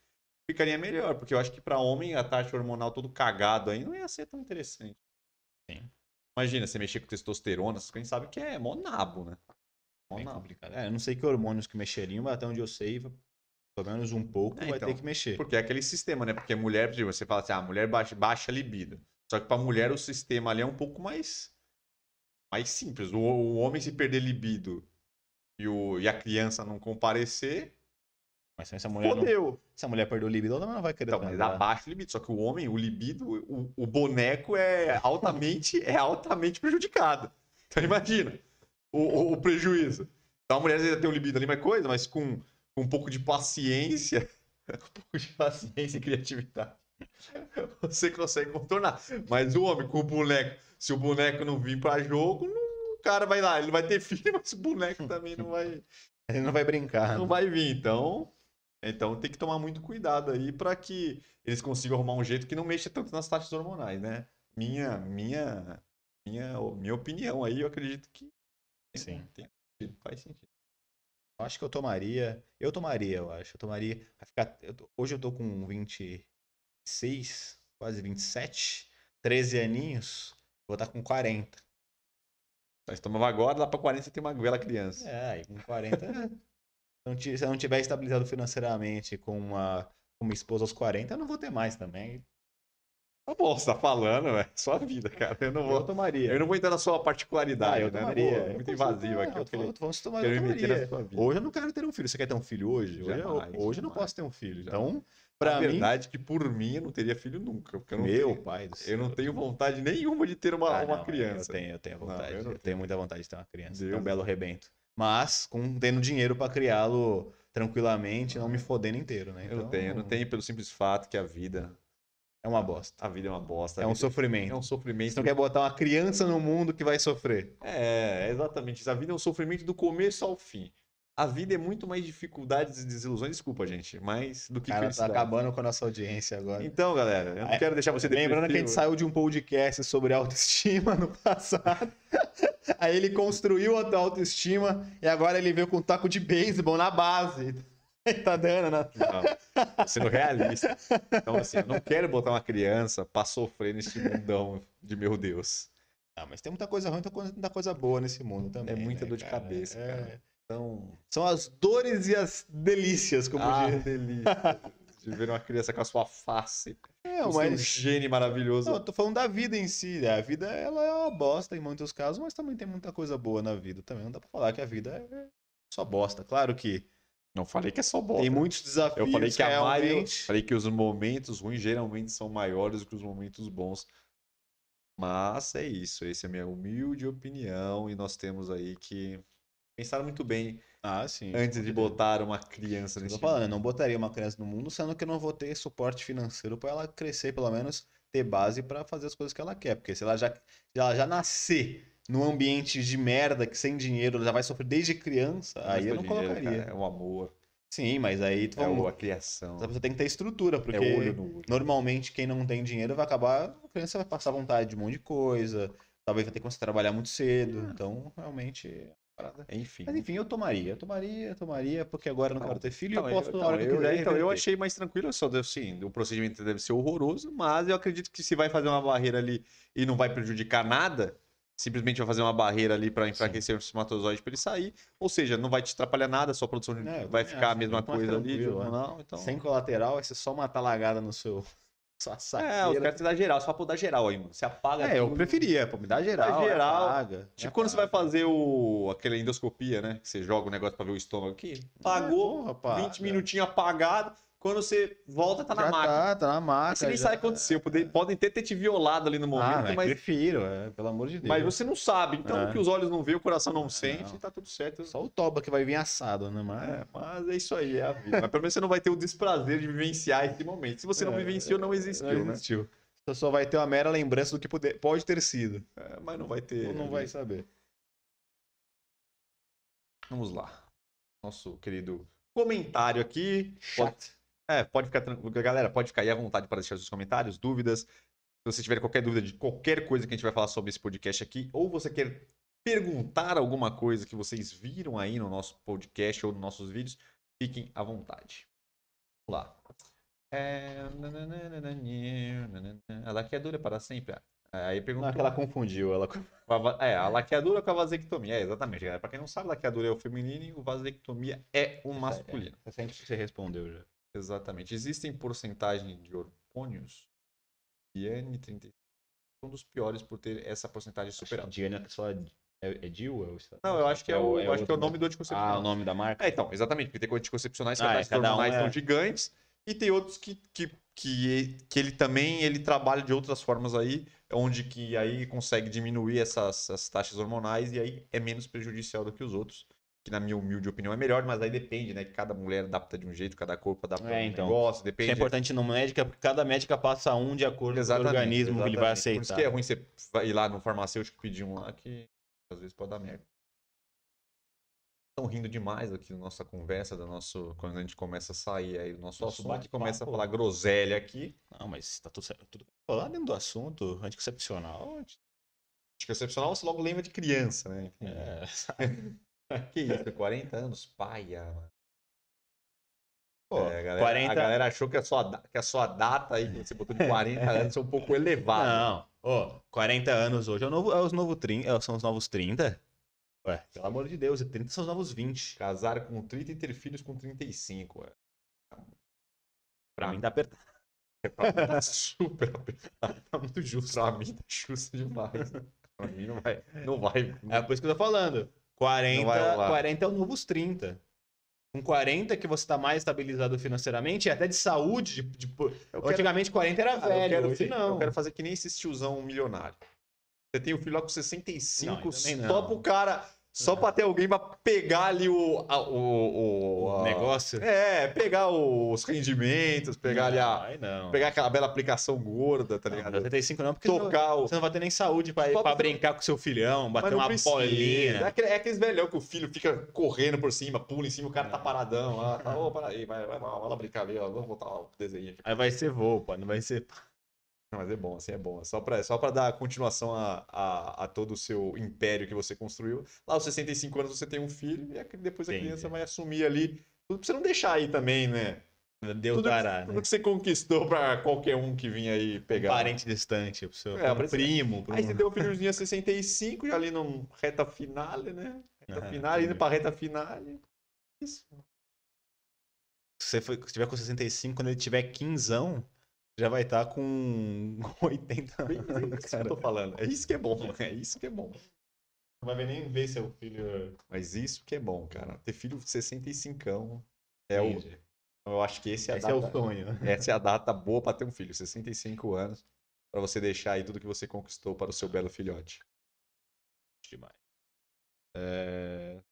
ficaria melhor, porque eu acho que para homem a taxa hormonal todo cagado aí não ia ser tão interessante. Sim. Imagina, você mexer com testosterona, quem sabe que é mó nabo, né? Mó Bem nabo. complicado. É, eu não sei que hormônios que mexeriam, mas até onde eu sei, pelo menos um pouco É, vai então. ter que mexer. Porque é aquele sistema, né? Porque mulher, tipo, você fala assim, ah, mulher baixa, baixa libido. Só que pra mulher o sistema ali é um pouco mais mais simples. O, o homem se perder libido e, o, e a criança não comparecer, Mas se essa mulher, não, fodeu. se a mulher perder o libido, ela não vai querer Então, mas abaixa o libido. Só que o homem, o libido, o, o boneco é altamente, é altamente prejudicado. Então imagina o, o- o prejuízo. Então a mulher às vezes tem um libido ali, mais coisa, mas com, com um pouco de paciência, <laughs> um pouco de paciência e criatividade, você consegue contornar. Mas o homem com o boneco, se o boneco não vir pra jogo, não- o cara vai lá, ele vai ter filho, <laughs> mas o boneco também não vai, Ele não vai brincar. não né? vai vir. Então Então tem que tomar muito cuidado aí para que eles consigam arrumar um jeito que não mexa tanto nas taxas hormonais, né? Minha, minha, minha, minha opinião aí, eu acredito que Sim. tem sentido, faz sentido. Eu acho que eu tomaria. Eu tomaria, eu acho. Eu tomaria. ficar- eu tô- hoje eu tô com 26, quase 27, 13 aninhos. Vou estar com 40. Mas tomava agora, lá para 40 você tem uma bela criança. É, aí com 40. É. se não eu não tiver estabilizado financeiramente com uma, com uma esposa aos 40, eu não vou ter mais também. Tá bom, você tá falando, é sua vida, cara. Eu não Eu vou, tomaria. eu não vou entrar na sua particularidade, Ah, eu né? Não tomaria. vou- muito invasivo aqui. Eu queria, Vamos tomar, eu tomaria. Hoje eu não quero ter um filho. Você quer ter um filho hoje? Hoje, eu, Jamais, hoje eu não jamais. posso ter um filho. Jamais. Então, A pra mim, verdade é que por mim eu não teria filho nunca. Porque eu não meu tenho, pai do céu. eu não tenho vontade nenhuma de ter uma, Ah, uma não, criança. Eu tenho, eu tenho Não, vontade. eu eu, não tenho muita vontade de ter uma criança. Deus um belo rebento. Mas com tendo dinheiro pra criá-lo tranquilamente, não me fodendo inteiro, né? Eu não Então, tenho, eu não tenho pelo simples fato que a vida, É uma bosta. a vida é uma bosta. É um vida sofrimento. é um sofrimento. Você não quer botar uma criança no mundo que vai sofrer. É, exatamente. isso. A vida é um sofrimento do começo ao fim. A vida é muito mais dificuldades e desilusões, desculpa, gente, mas do que Cara, tá felicidade. acabando com a nossa audiência agora. Então, galera, eu não É, quero deixar você Lembrando que a gente depressivo. saiu de um podcast sobre autoestima <laughs> no passado. Aí ele construiu a autoestima e agora ele veio com um taco de beisebol na base. <laughs> tá dando, né? Não, sendo realista. Então, assim, eu não quero botar uma criança pra sofrer nesse mundão de meu Deus. Ah, mas tem muita coisa ruim, tem muita coisa boa nesse mundo também. É muita né, dor de cara? cabeça, É. cara. Então. São as dores e as delícias, como ah, diz. delícia. De ver uma criança com a sua face. Não, o seu mas. gene maravilhoso. Não, eu tô falando da vida em si. A vida ela é uma bosta em muitos casos, mas também tem muita coisa boa na vida. Também não dá pra falar que a vida é só bosta. Claro que Não falei que é só bosta. tem muitos desafios. Eu falei que a maioria, realmente. falei que os momentos ruins geralmente são maiores do que os momentos bons. Mas é isso, essa é a minha humilde opinião e nós temos aí que pensar muito bem Ah, sim. antes de botar uma criança nesse tô falando, eu não botaria uma criança no mundo, sendo que eu não vou ter suporte financeiro pra ela crescer, pelo menos ter base pra fazer as coisas que ela quer. Porque se ela já, se ela já nascer num ambiente de merda, que sem dinheiro, ela já vai sofrer desde criança, aí eu não dinheiro, colocaria. cara, é o amor, Sim, mas aí tu é vamos- a criação, Você tem que ter estrutura, porque é olho no olho. normalmente quem não tem dinheiro vai acabar, a criança vai passar vontade de um monte de coisa, talvez vai ter que começar a trabalhar muito cedo, então realmente é uma parada. Enfim. Mas enfim, eu tomaria, eu tomaria, eu tomaria, porque agora eu não Não, quero ter filho e Então, eu posso na hora que eu quiser. então, eu achei mais tranquilo, só deve- sim, o procedimento deve ser horroroso, mas eu acredito que se vai fazer uma barreira ali e não vai prejudicar nada, simplesmente vai fazer uma barreira ali para enfraquecer o espermatozoide para ele sair, ou seja, não vai te atrapalhar nada, sua produção É, eu vai ficar a mesma mais coisa ali, é. hormonal, então... Sem colateral, vai ser só uma talagada no seu. <laughs> Sua É, os saqueira. caras te dá geral, só pra dar geral aí, mano. Você apaga É, eu tudo. preferia, pô, me dá geral. Dá geral. apaga, Tipo quando você vai fazer o... aquela endoscopia, né? Que você joga o negócio pra ver o estômago aqui. É, Pagou, porra, apaga. 20 minutinhos apagado. Quando você volta, tá na Já máquina. Tá, tá na máquina. Você nem já- sabe o que aconteceu. Pode- Podem ter, ter te violado ali no Ah, momento, mas mas, prefiro, é, pelo amor de Deus. mas você não sabe. Então, É. o que os olhos não vê, o coração não sente, não. tá tudo certo. Só o toba que vai vir assado, né? Mas... É, mas é isso aí, é a vida. <laughs> mas pelo menos você não vai ter o desprazer de vivenciar esse momento. Se você não É, vivenciou, não existiu, não né? existiu. Você só vai ter uma mera lembrança do que pode, pode ter sido. É, mas não vai ter. Não vai saber. Vamos lá. Nosso querido comentário aqui. Pode, Chato. É, pode ficar tranquilo. Galera, pode ficar aí à vontade para deixar seus comentários, dúvidas. Se você tiver qualquer dúvida de qualquer coisa que a gente vai falar sobre esse podcast aqui, ou você quer perguntar alguma coisa que vocês viram aí no nosso podcast ou nos nossos vídeos, fiquem à vontade. Vamos lá. É... A laqueadura é para sempre? Aí Não, perguntou. é que ela confundiu. Ela... É, a laqueadura com a vasectomia. É, exatamente, galera. Pra quem não sabe, laqueadura é o feminino e o vasectomia é o masculino. É, sempre que você respondeu já. Exatamente. Existem porcentagem de hormônios e N36 são dos piores por ter essa porcentagem superada. Diana é só. É, é Dil? É o... Não, eu acho que é o, eu acho que é o nome do anticoncepcional. Ah, o nome da marca? É, então, exatamente, porque tem anticoncepcionais que Ah, as é, um hormonais é- são gigantes e tem outros que, que, que, que ele também ele trabalha de outras formas aí, onde que aí consegue diminuir essas, essas taxas hormonais e aí é menos prejudicial do que os outros, que na minha humilde opinião é melhor, mas aí depende, né? Que cada mulher adapta de um jeito, cada corpo adapta É, um então. negócio, Isso é depende. importante no médica, porque cada médica passa um de acordo com o Exatamente, organismo que ele vai exatamente. Por isso aceitar. que é ruim você ir lá no farmacêutico pedir um lá que às vezes pode dar merda. Estão rindo demais aqui na nossa conversa, do nosso, quando a gente começa a sair aí do nosso, Nosso assunto, começa a falar groselha aqui. Não, mas tá tudo certo. Tudo falar dentro do assunto, anticoncepcional. Anticoncepcional, você logo lembra de criança, né? É. <laughs> <laughs> Que isso, 40 anos, paia, mano. Pô, É, a, galera, 40... a galera achou que a, sua, que a sua data aí, que você botou de 40 <laughs> anos, é um pouco elevada. Não, ó, 40 anos hoje é, o novo, é os novo 30, é, são os novos 30. Ué, pelo amor de Deus, e 30 são os novos 20. Casar com 30 e ter filhos com 35. É. Pra mim tá apertado. <laughs> Pra mim tá super apertado. Tá muito justo. Pra mim tá justo demais. Pra mim não vai. Não vai. É por isso que eu tô falando. 40, Não vai rolar. 40 é o novos 30. Com 40 que você tá mais estabilizado financeiramente e até de saúde. De, de- Eu quero- Antigamente 40 era Cara, eu velho, quero hoje ser- não. Eu quero fazer que nem esses tiozão milionário. Você tem o filho lá com 65, Não, só não. pro cara. Só pra ter alguém pra pegar ali o. a- o, o, a- negócio. É, pegar os rendimentos, pegar ali a. Ai, não. Pegar aquela bela aplicação gorda, tá Não, ligado? 75 não, porque não- Tocar o. você não vai ter nem saúde pra, pra brincar com seu filhão, Mas bater não uma precisa. É, bolinha. aquele- é aqueles velhão que o filho fica correndo por cima, pula em cima, o cara tá paradão lá. Tá, <laughs> ô, para aí, vai, vai, vai, vai lá brincar ali, ó. Vamos botar o desenho aqui. Aí vai ser voo, pô, não vai ser. Não, mas é bom, assim é bom. Só pra, só pra dar continuação a, a, a todo o seu império que você construiu. Lá aos 65 anos você tem um filho e depois a Entendi. criança vai assumir ali. Tudo pra você não deixar aí também, né? Deus tudo, dará, tudo né? que você conquistou pra qualquer um que vinha aí Um pegar. parente distante, pro seu É, um primo. Aí um- você tem o filhozinho a 65 e ali no reta finale, né? Reta Ah, finale, indo pra reta finale. Isso. Se você for- se tiver com 65, quando ele tiver 15, já vai estar com <laughs> 80 Bem, é anos, isso que eu cara. tô falando. É isso que é bom, <laughs> é isso que é bom. Não vai ver nem ver seu filho. Mas isso que é bom, cara. Ter filho 65 é o. Eu acho que esse é a Esse é o data. sonho. <laughs> Essa é a data boa para ter um filho, 65 anos, para você deixar aí tudo que você conquistou para o seu belo filhote. Demais. É...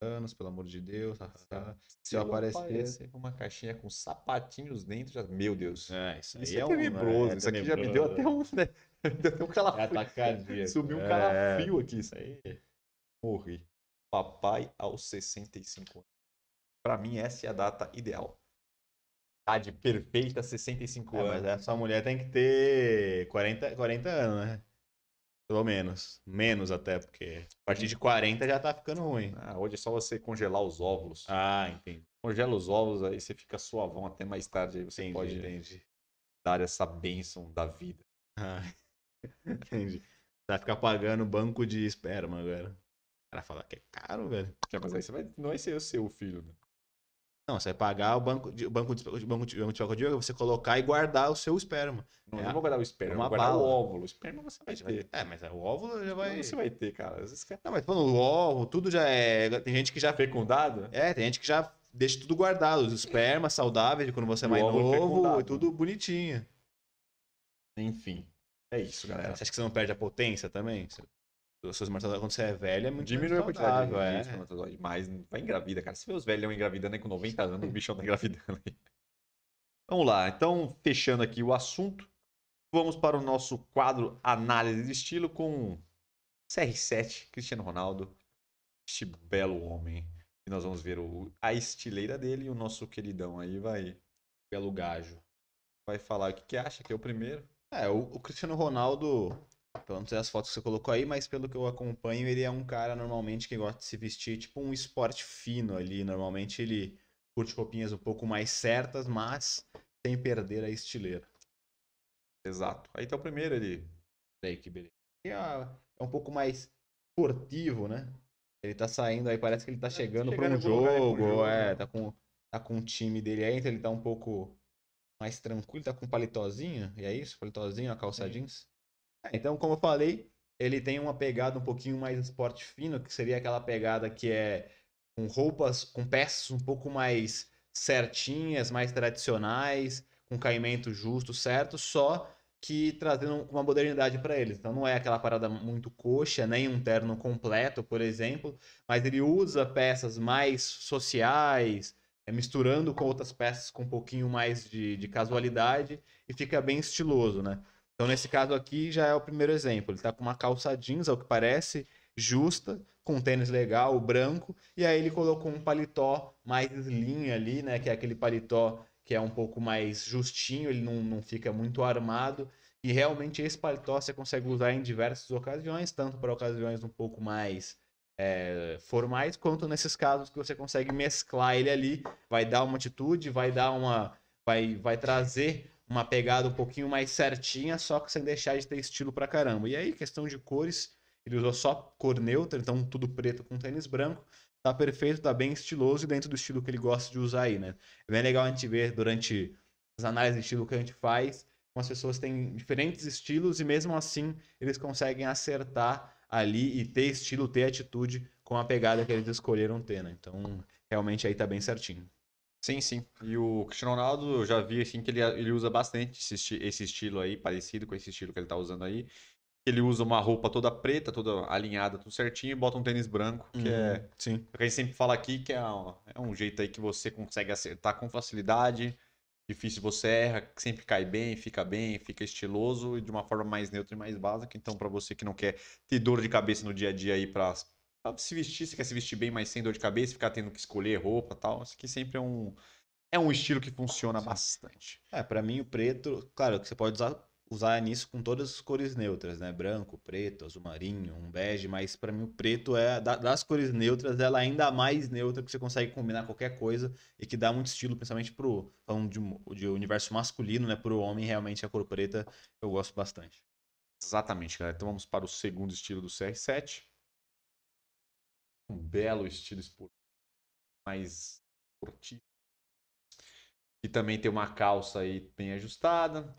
né, Anos, pelo amor de Deus. Se eu aparecer. aparecer uma caixinha com sapatinhos dentro, já... meu Deus. É, isso aí Isso é, é um- tenebroso. é Isso aqui já me deu até um, né? <laughs> Deu até um É calafrio. cardíaco. Subiu um É, calafrio aqui. Isso aí. Morri. Papai aos 65 anos. Para mim, essa é a data ideal. Idade perfeita, 65 É, anos. mas essa mulher tem que ter 40, 40 anos, né? Pelo menos. Menos até, porque a partir de 40 já tá ficando ruim. Ah, hoje é só você congelar os óvulos. Ah, entendi. Congela os ovos, aí você fica suavão até mais tarde. Aí você Entendi, pode entendi. dar essa bênção da vida. Ah, <laughs> entendi. Vai ficar pagando banco de esperma agora. O cara fala que é caro, velho. É, mas aí você vai, não vai ser o seu filho, né? Não, você vai pagar o banco de, o banco de, o banco de, o banco de cocô, você colocar e guardar o seu esperma. Não, É, eu não vou guardar o esperma, uma vou guardar o bala. óvulo. O esperma você vai ter. É, mas o óvulo já vai. Você vai ter, cara. Quer Não, mas falando, o óvulo, tudo já é. Tem gente que já. fecundado? É, tem gente que já deixa tudo guardado. Os espermas saudáveis de quando você é o mais novo, fecundado. tudo bonitinho. Enfim. É isso, galera. Você acha que você não perde a potência também? Você- espermatozoides, quando você é velho, é muito Diminui a quantidade de, de é. mas vai engravida, cara. Se vê os velhos engravidando aí com 90 anos, o bichão tá engravidando aí. Vamos lá, então, fechando aqui o assunto, vamos para o nosso quadro Análise de Estilo com CR7, Cristiano Ronaldo, este belo homem. E nós vamos ver o- a estileira dele e o nosso queridão aí vai, Belo gajo. vai falar o que, que acha, que é o primeiro. É, o, o Cristiano Ronaldo, pelo sei as fotos que você colocou aí, mas pelo que eu acompanho, ele é um cara normalmente que gosta de se vestir tipo um esporte fino ali. Normalmente ele curte roupinhas um pouco mais certas, mas sem perder a estileira. Exato. Aí tá o primeiro, ele Aí que beleza. É, é um pouco mais esportivo, né? Ele tá saindo aí, parece que ele tá chegando para um chegando aí pra um jogo, jogo, é, né? tá com, tá com o time dele aí, então ele tá um pouco mais tranquilo, tá com um palitozinho, e é isso? Palitozinho, a calça Sim. jeans. É, então, como eu falei, ele tem uma pegada um pouquinho mais esporte fino, que seria aquela pegada que é com roupas, com peças um pouco mais certinhas, mais tradicionais, com caimento justo, certo, só que trazendo uma modernidade para eles. Então não é aquela parada muito coxa, nem um terno completo, por exemplo, mas ele usa peças mais sociais, é, misturando com outras peças com um pouquinho mais de, de casualidade e fica bem estiloso, né? Então, nesse caso aqui, já é o primeiro exemplo. Ele tá com uma calça jeans, ao que parece, justa, com um tênis legal, branco, e aí ele colocou um paletó mais slim ali, né? Que é aquele paletó que é um pouco mais justinho, ele não, não fica muito armado. E realmente esse paletó você consegue usar em diversas ocasiões, tanto para ocasiões um pouco mais é, formais, quanto nesses casos que você consegue mesclar ele ali, vai dar uma atitude, vai dar uma. vai, vai trazer uma pegada um pouquinho mais certinha, só que sem deixar de ter estilo pra caramba. E aí, questão de cores, ele usou só cor neutra, então tudo preto com tênis branco. Tá perfeito, tá bem estiloso e dentro do estilo que ele gosta de usar aí, né? É bem legal a gente ver durante as análises de estilo que a gente faz, como as pessoas têm diferentes estilos e mesmo assim eles conseguem acertar ali e ter estilo, ter atitude com a pegada que eles escolheram ter, né? Então, realmente aí tá bem certinho. Sim, sim. E o Cristiano Ronaldo, eu já vi assim que ele, ele usa bastante esse, esse estilo aí, parecido com esse estilo que ele tá usando aí. Ele usa uma roupa toda preta, toda alinhada, tudo certinho, e bota um tênis branco, que é. Sim. O que a gente sempre fala aqui que é um, é um jeito aí que você consegue acertar com facilidade. Difícil você erra, que sempre cai bem, fica bem, fica estiloso e de uma forma mais neutra e mais básica. Então, pra você que não quer ter dor de cabeça no dia a dia aí pra, pra se vestir, você quer se vestir bem, mas sem dor de cabeça, ficar tendo que escolher roupa e tal. Isso aqui sempre é um, é um estilo que funciona bastante. É, pra mim o preto, claro que você pode usar, usar nisso com todas as cores neutras, né? Branco, preto, azul marinho, um bege, mas pra mim o preto é da- das cores neutras, ela é ainda mais neutra que você consegue combinar qualquer coisa e que dá muito estilo, principalmente pro falando de, de universo masculino, né? Pro homem realmente a cor preta eu gosto bastante. Exatamente, galera. Então vamos para o segundo estilo do CR7. Um belo estilo esportivo, mais esportivo. E também tem uma calça aí bem ajustada.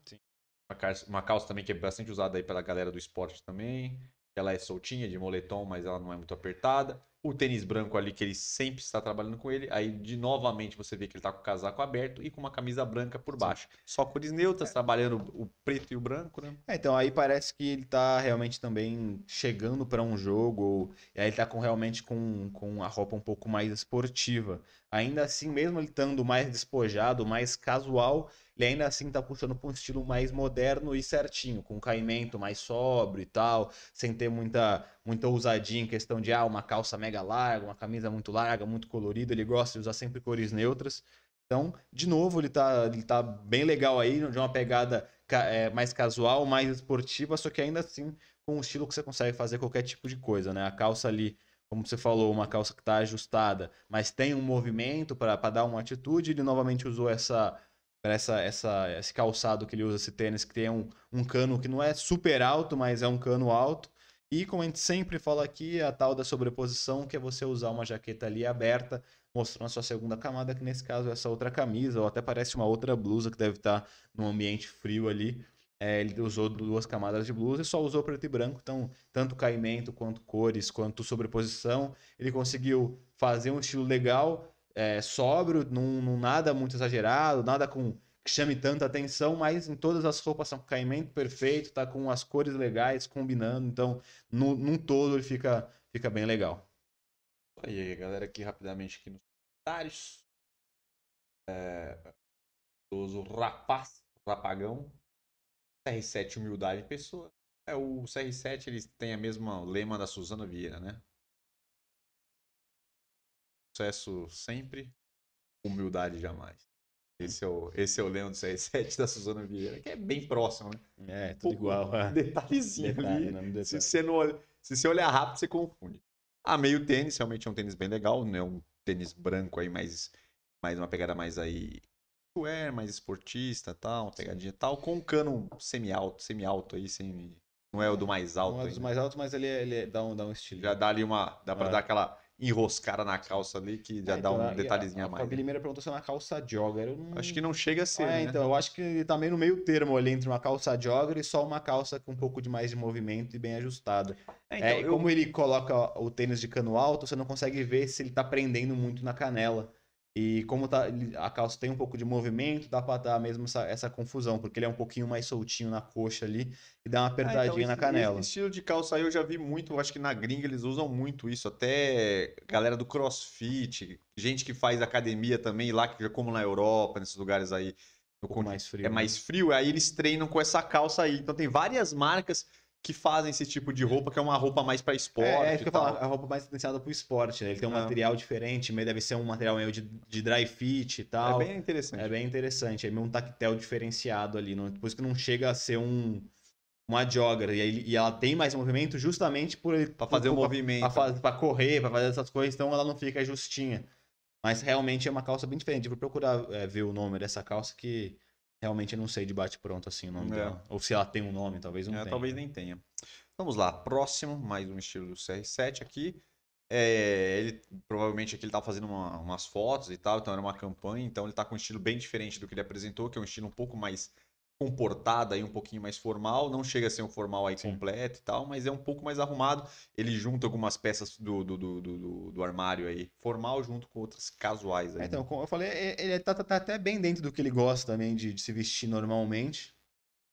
Uma calça, uma calça também que é bastante usada aí pela galera do esporte também. Ela é soltinha, de moletom, mas ela não é muito apertada. O tênis branco ali, que ele sempre está trabalhando com ele. Aí, de novamente, você vê que ele tá com o casaco aberto e com uma camisa branca por baixo. Só cores neutras, trabalhando o preto e o branco, né? É, então aí parece que ele tá realmente também chegando para um jogo, ou- e aí ele tá com realmente com, com a roupa um pouco mais esportiva. Ainda assim, mesmo ele estando mais despojado, mais casual, ele ainda assim tá puxando para um estilo mais moderno e certinho, com caimento mais sóbrio e tal, sem ter muita, muita ousadia em questão de ah, uma calça mega larga, uma camisa muito larga, muito colorida. Ele gosta de usar sempre cores neutras. Então, de novo, ele tá, ele tá bem legal aí, de uma pegada é, mais casual, mais esportiva, só que ainda assim com um estilo que você consegue fazer qualquer tipo de coisa, né? A calça ali, como você falou, uma calça que está ajustada, mas tem um movimento para dar uma atitude. Ele novamente usou essa, essa, essa, esse calçado que ele usa, esse tênis, que tem um, um cano que não é super alto, mas é um cano alto. E como a gente sempre fala aqui, a tal da sobreposição, que é você usar uma jaqueta ali aberta, mostrando a sua segunda camada, que nesse caso é essa outra camisa, ou até parece uma outra blusa que deve estar num ambiente frio ali. É, ele usou duas camadas de blusa e só usou preto e branco, então tanto caimento quanto cores, quanto sobreposição, ele conseguiu fazer um estilo legal, é, sóbrio, num, num nada muito exagerado, nada com que chame tanta atenção, mas em todas as roupas são caimento perfeito, tá com as cores legais, combinando, então no, num todo ele fica, fica bem legal. Aí, galera, aqui rapidamente aqui nos comentários. É... O rapaz, rapagão. CR7 humildade pessoa. É, o CR7 ele tem a mesma lema da Suzana Vieira, né? Sucesso sempre, humildade jamais. Esse é o, esse é o lema do CR7 <laughs> da Suzana Vieira, que é bem próximo, né? É, tudo igual. Um detalhezinho Detalhe, ali. né? Um Se detalhe. você, não olha, se você olhar rápido, você confunde. Ah, meio tênis, realmente é um tênis bem legal, né? Um tênis branco aí, mais, mais uma pegada mais aí. Wear, mais esportista tal, uma pegadinha tal, com um cano semi-alto, semi-alto aí, semi. Não é o do mais alto. Um dos ainda. mais altos, mas ele, é- ele é- dá, um, dá um estilo. Já dá ali uma. Dá pra É. dar aquela enroscada na calça ali, que já É, dá então, um a- detalhezinho a, a mais. Fabi Limeira perguntou se é uma calça jogger. Não... Acho que não chega a ser. É, né? então, eu acho que ele tá meio no meio termo ali entre uma calça jogger e só uma calça com um pouco de mais de movimento e bem ajustada. É, É, então, e eu- como ele coloca o tênis de cano alto, você não consegue ver se ele tá prendendo muito na canela. E como tá, a calça tem um pouco de movimento, dá pra dar mesmo essa, essa confusão, porque ele é um pouquinho mais soltinho na coxa ali e dá uma Ah, então apertadinha na canela. Esse estilo de calça aí eu já vi muito, acho que na gringa eles usam muito isso, até galera do CrossFit, gente que faz academia também lá, que como na Europa, nesses lugares aí, Um mais frio. é né? mais frio, aí eles treinam com essa calça aí. Então tem várias marcas que fazem esse tipo de roupa, que é uma roupa mais pra esporte. É, é que eu falo, a roupa mais potenciada pro esporte, né? Ele tem um É. material diferente, meio deve ser um material meio de, de dry fit e tal. É bem interessante. É bem interessante, é meio um tactel diferenciado ali, não, por isso que não chega a ser um uma jogger, e, aí- e ela tem mais movimento justamente por Pra fazer o por- movimento. Pra correr, pra fazer essas coisas, então ela não fica justinha. Mas realmente é uma calça bem diferente. Vou procurar é, ver o nome dessa calça que realmente eu não sei de bate-pronto assim o nome É. dela. Ou se ela tem um nome, talvez não É, tenha. talvez nem tenha. Vamos lá, próximo, mais um estilo do CR7 aqui. É, ele provavelmente aqui ele tá fazendo uma- umas fotos e tal, então era uma campanha, então ele tá com um estilo bem diferente do que ele apresentou, que é um estilo um pouco mais comportado aí, um pouquinho mais formal, não chega a ser um formal aí Sim. completo e tal, mas é um pouco mais arrumado. Ele junta algumas peças do, do, do, do, do- armário aí, formal junto com outras casuais aí. É, então, né? como eu falei, é- ele tá, tá- tá até bem dentro do que ele gosta também de, de se vestir normalmente.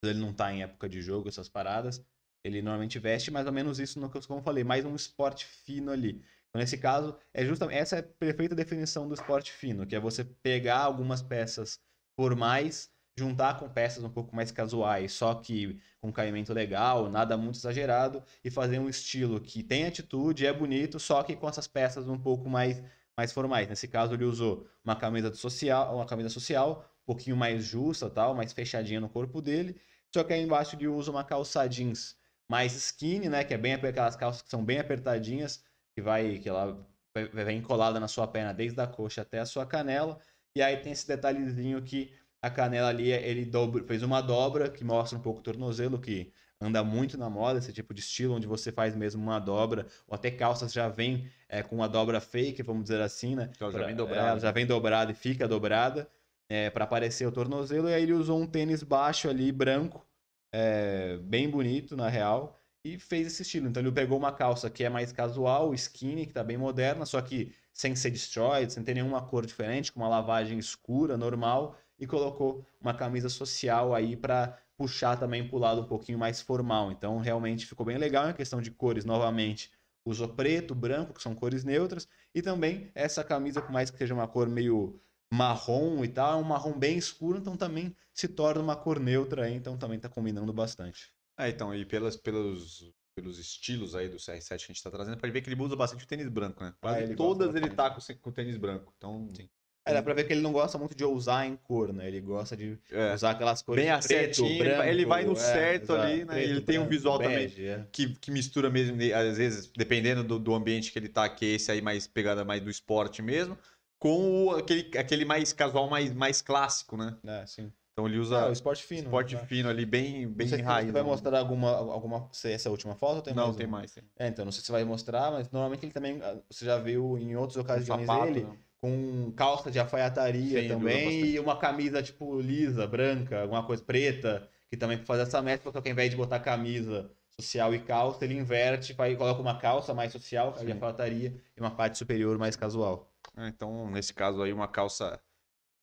Ele não tá em época de jogo, essas paradas. Ele normalmente veste mais ou menos isso, no como eu falei, mais um esporte fino ali. Então, nesse caso, é justamente essa é a perfeita definição do esporte fino, que é você pegar algumas peças formais, juntar com peças um pouco mais casuais, só que com caimento legal, nada muito exagerado, e fazer um estilo que tem atitude, é bonito, só que com essas peças um pouco mais mais formais. Nesse caso, ele usou uma camisa social, uma camisa social, um pouquinho mais justa, tal, mais fechadinha no corpo dele. Só que aí embaixo ele usa uma calça jeans mais skinny, né, que é bem aquelas calças que são bem apertadinhas, que vai que ela vem colada na sua perna desde a coxa até a sua canela. E aí tem esse detalhezinho que a canela ali, ele dobra- fez uma dobra que mostra um pouco o tornozelo, que anda muito na moda, esse tipo de estilo, onde você faz mesmo uma dobra, ou até calças já vem é, com uma dobra fake, vamos dizer assim, né? Já Pra- vem é, dobrada. já vem dobrada e fica dobrada, é, para aparecer o tornozelo, e aí ele usou um tênis baixo ali, branco, é, bem bonito, na real, e fez esse estilo. Então ele pegou uma calça que é mais casual, skinny, que tá bem moderna, só que sem ser destroyed, sem ter nenhuma cor diferente, com uma lavagem escura, normal, e colocou uma camisa social aí para puxar também pro lado um pouquinho mais formal. Então realmente ficou bem legal em questão de cores, novamente. Usou preto, branco, que são cores neutras, e também essa camisa, por mais que seja uma cor meio marrom e tal, é um marrom bem escuro, então também se torna uma cor neutra aí, então também tá combinando bastante. É, então, e pelas, pelos, pelos estilos aí do CR7 que a gente tá trazendo, pode ver que ele usa bastante o tênis branco, né? Quase Ah, todas ele tá com, com tênis branco. Então, Sim. É, dá pra ver que ele não gosta muito de ousar em cor, né? Ele gosta de é, usar aquelas cores Bem preto, certinho, ele vai- branco, ele vai no é, certo exato, ali, né? preto, Ele tem um visual também. é. que, que mistura mesmo, né, às vezes, dependendo do, do ambiente que ele tá, que é esse aí mais pegada mais do esporte mesmo, com o- aquele, aquele mais casual, mais, mais clássico, né? É, sim. Então ele usa o esporte fino. esporte né? fino ali, bem, bem não raiz. você vai né? mostrar alguma, alguma. Se essa é a última foto ou tem Não, mais tem uma? mais. Tem. É, então, não sei se você vai mostrar, mas normalmente ele também. ah, Você já viu em outras Um ocasiões sapato, ele né? Com calça de alfaiataria Sim, também e uma camisa tipo lisa, branca, alguma coisa preta, que também faz essa mescla, só que ao invés de botar camisa social e calça, ele inverte, vai, coloca uma calça mais social, de alfaiataria, e uma parte superior mais casual. É, Então, nesse caso aí, uma calça.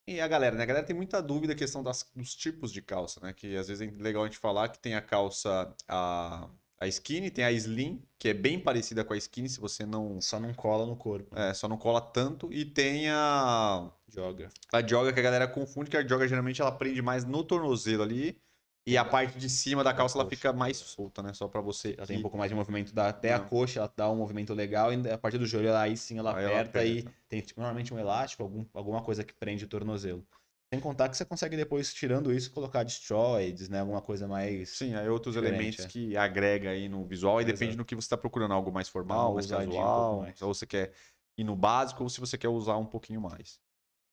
E a galera, né? A galera tem muita dúvida a questão das, dos tipos de calça, né? Que às vezes é legal a gente falar que tem a calça, a, a skinny, tem a slim, que é bem parecida com a skinny, se você não. Só não cola no corpo. é, só não cola tanto. E tem a, Joga. a jogger que a galera confunde, que a jogger geralmente ela prende mais no tornozelo ali. E a parte de cima da calça ela fica mais solta, né? Só pra você. Ela tem um pouco mais de movimento da, até a coxa, ela dá um movimento legal, e a partir do joelho ela- aí sim ela Aí ela aperta e aperta. tem tipo, normalmente um elástico, algum, alguma coisa que prende o tornozelo. Sem contar que você consegue depois, tirando isso, colocar destroyeds, né? Alguma coisa mais. Sim, aí outros elementos é. que agrega aí no visual e depende do que você está procurando, algo mais formal, mais um casual, pouco mais. ou você quer ir no básico ou se você quer usar um pouquinho mais.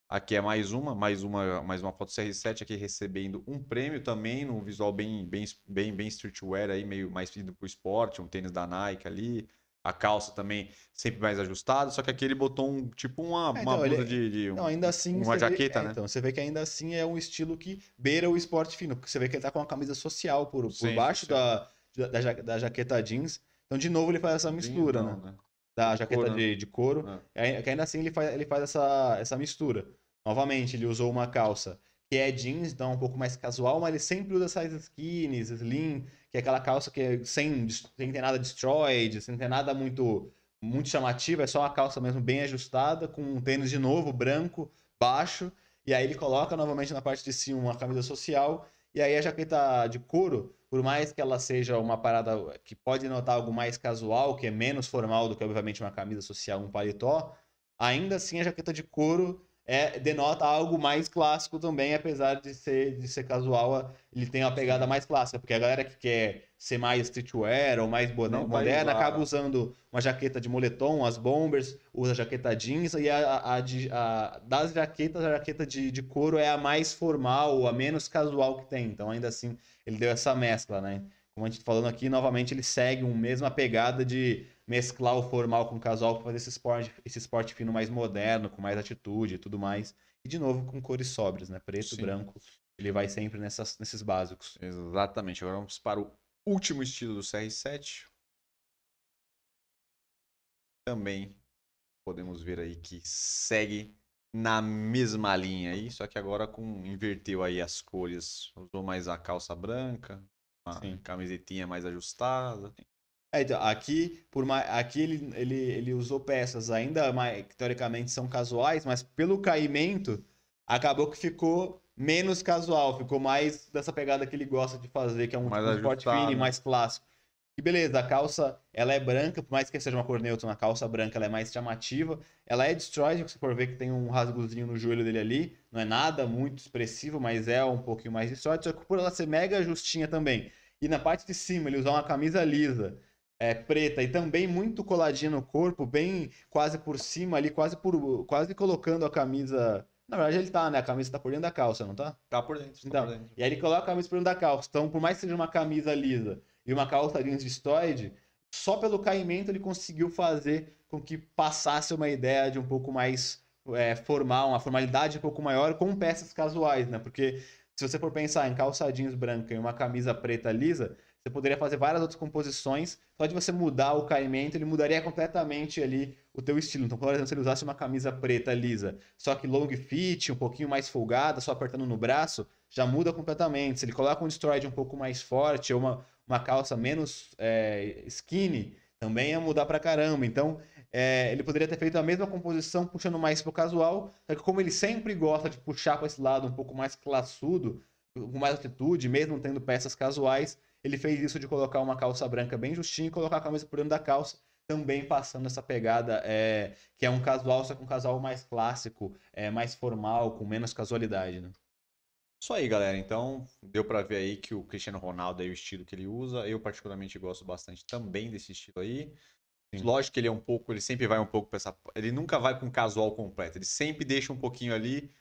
Aqui é mais uma, mais uma, mais uma foto CR7 aqui recebendo um prêmio também, num visual bem, bem, bem, bem streetwear aí, meio mais indo pro esporte, um tênis da Nike ali. A calça também sempre mais ajustada, só que aqui ele botou um tipo uma, É, uma então, blusa de, de um- Não, ainda assim. uma você vê- jaqueta, é, né? Então, você vê que ainda assim é um estilo que beira o esporte fino, porque você vê que ele tá com uma camisa social por, por Sim, baixo social. da, da, ja- da jaqueta jeans. Então, de novo, ele faz essa mistura, Não, né? Da jaqueta couro, né? de, de couro. É, que ainda assim ele faz, ele faz essa, essa mistura. Novamente, ele usou uma calça que é jeans, então é um pouco mais casual, mas ele sempre usa size skinny, slim, que é aquela calça que é sem, sem ter nada destroyed, sem ter nada muito, muito chamativo, é só uma calça mesmo bem ajustada, com um tênis de novo, branco, baixo, E aí ele coloca novamente na parte de cima uma camisa social. E aí a jaqueta de couro, por mais que ela seja uma parada que pode notar algo mais casual, que é menos formal do que, obviamente, uma camisa social, um paletó, ainda assim a jaqueta de couro é, denota algo mais clássico também, apesar de ser, de ser casual, ele tem uma pegada mais clássica, porque a galera que quer ser mais streetwear ou mais Não moderna acaba usando uma jaqueta de moletom, as bombers, usa jaqueta jeans, e a, a- a a- das jaquetas, a jaqueta de, de couro é a mais formal, a menos casual que tem, então ainda assim ele deu essa mescla, né? Como a gente tá falando aqui, novamente ele segue uma mesma pegada de mesclar o formal com o casual para fazer esse esporte, esse esporte fino mais moderno, com mais atitude e tudo mais. E de novo com cores sóbrias, né? Preto, Sim. branco. Ele vai sempre nessas, nesses básicos. Exatamente. Agora vamos para o último estilo do CR7. Também podemos ver aí que segue na mesma linha aí, só que agora com inverteu aí as cores, usou mais a calça branca, uma Sim. camisetinha mais ajustada. É, então, aqui, por mais, aqui ele, ele, ele usou peças ainda mais, que teoricamente são casuais, mas pelo caimento, acabou que ficou menos casual, ficou mais dessa pegada que ele gosta de fazer, que é um, Mais tipo, um esporte fino, mais clássico. E beleza, a calça, ela é branca, por mais que seja uma cor neutra, uma calça branca, ela é mais chamativa. Ela é destroyed, se for ver que tem um rasgozinho no joelho dele ali, não é nada muito expressivo, mas é um pouquinho mais destroyed, só que por ela ser mega justinha também. E na parte de cima, ele usar uma camisa lisa, é, preta e também muito coladinha no corpo, bem quase por cima ali, quase por quase colocando a camisa. Na verdade, ele tá, né? A camisa tá por dentro da calça, não tá? Tá por dentro, tá Então, por dentro. E aí ele coloca a camisa por dentro da calça. Então, por mais que seja uma camisa lisa e uma calça jeans vistoide, só pelo caimento ele conseguiu fazer com que passasse uma ideia de um pouco mais é, formal, uma formalidade um pouco maior com peças casuais, né? Porque se você for pensar em calça jeans branca e uma camisa preta lisa, você poderia fazer várias outras composições. Só de você mudar o caimento, ele mudaria completamente ali o teu estilo. Então, por exemplo, se ele usasse uma camisa preta lisa, só que long fit, um pouquinho mais folgada, só apertando no braço, já muda completamente. Se ele coloca um destroyed um pouco mais forte, ou uma, uma calça menos é, skinny, também ia mudar pra caramba. Então, é, ele poderia ter feito a mesma composição, puxando mais pro casual, só que como ele sempre gosta de puxar para esse lado um pouco mais classudo, com mais atitude, mesmo tendo peças casuais, ele fez isso de colocar uma calça branca bem justinha e colocar a camisa por dentro da calça, também passando essa pegada é, que é um casual, só que um casual mais clássico, é, mais formal, com menos casualidade, né? Isso aí, galera. Então, deu pra ver aí que o Cristiano Ronaldo aí, o estilo que ele usa. Eu, particularmente, gosto bastante também desse estilo aí. Sim. Lógico que ele é um pouco, ele sempre vai um pouco pra essa. Ele nunca vai com casual completo. Ele sempre deixa um pouquinho ali.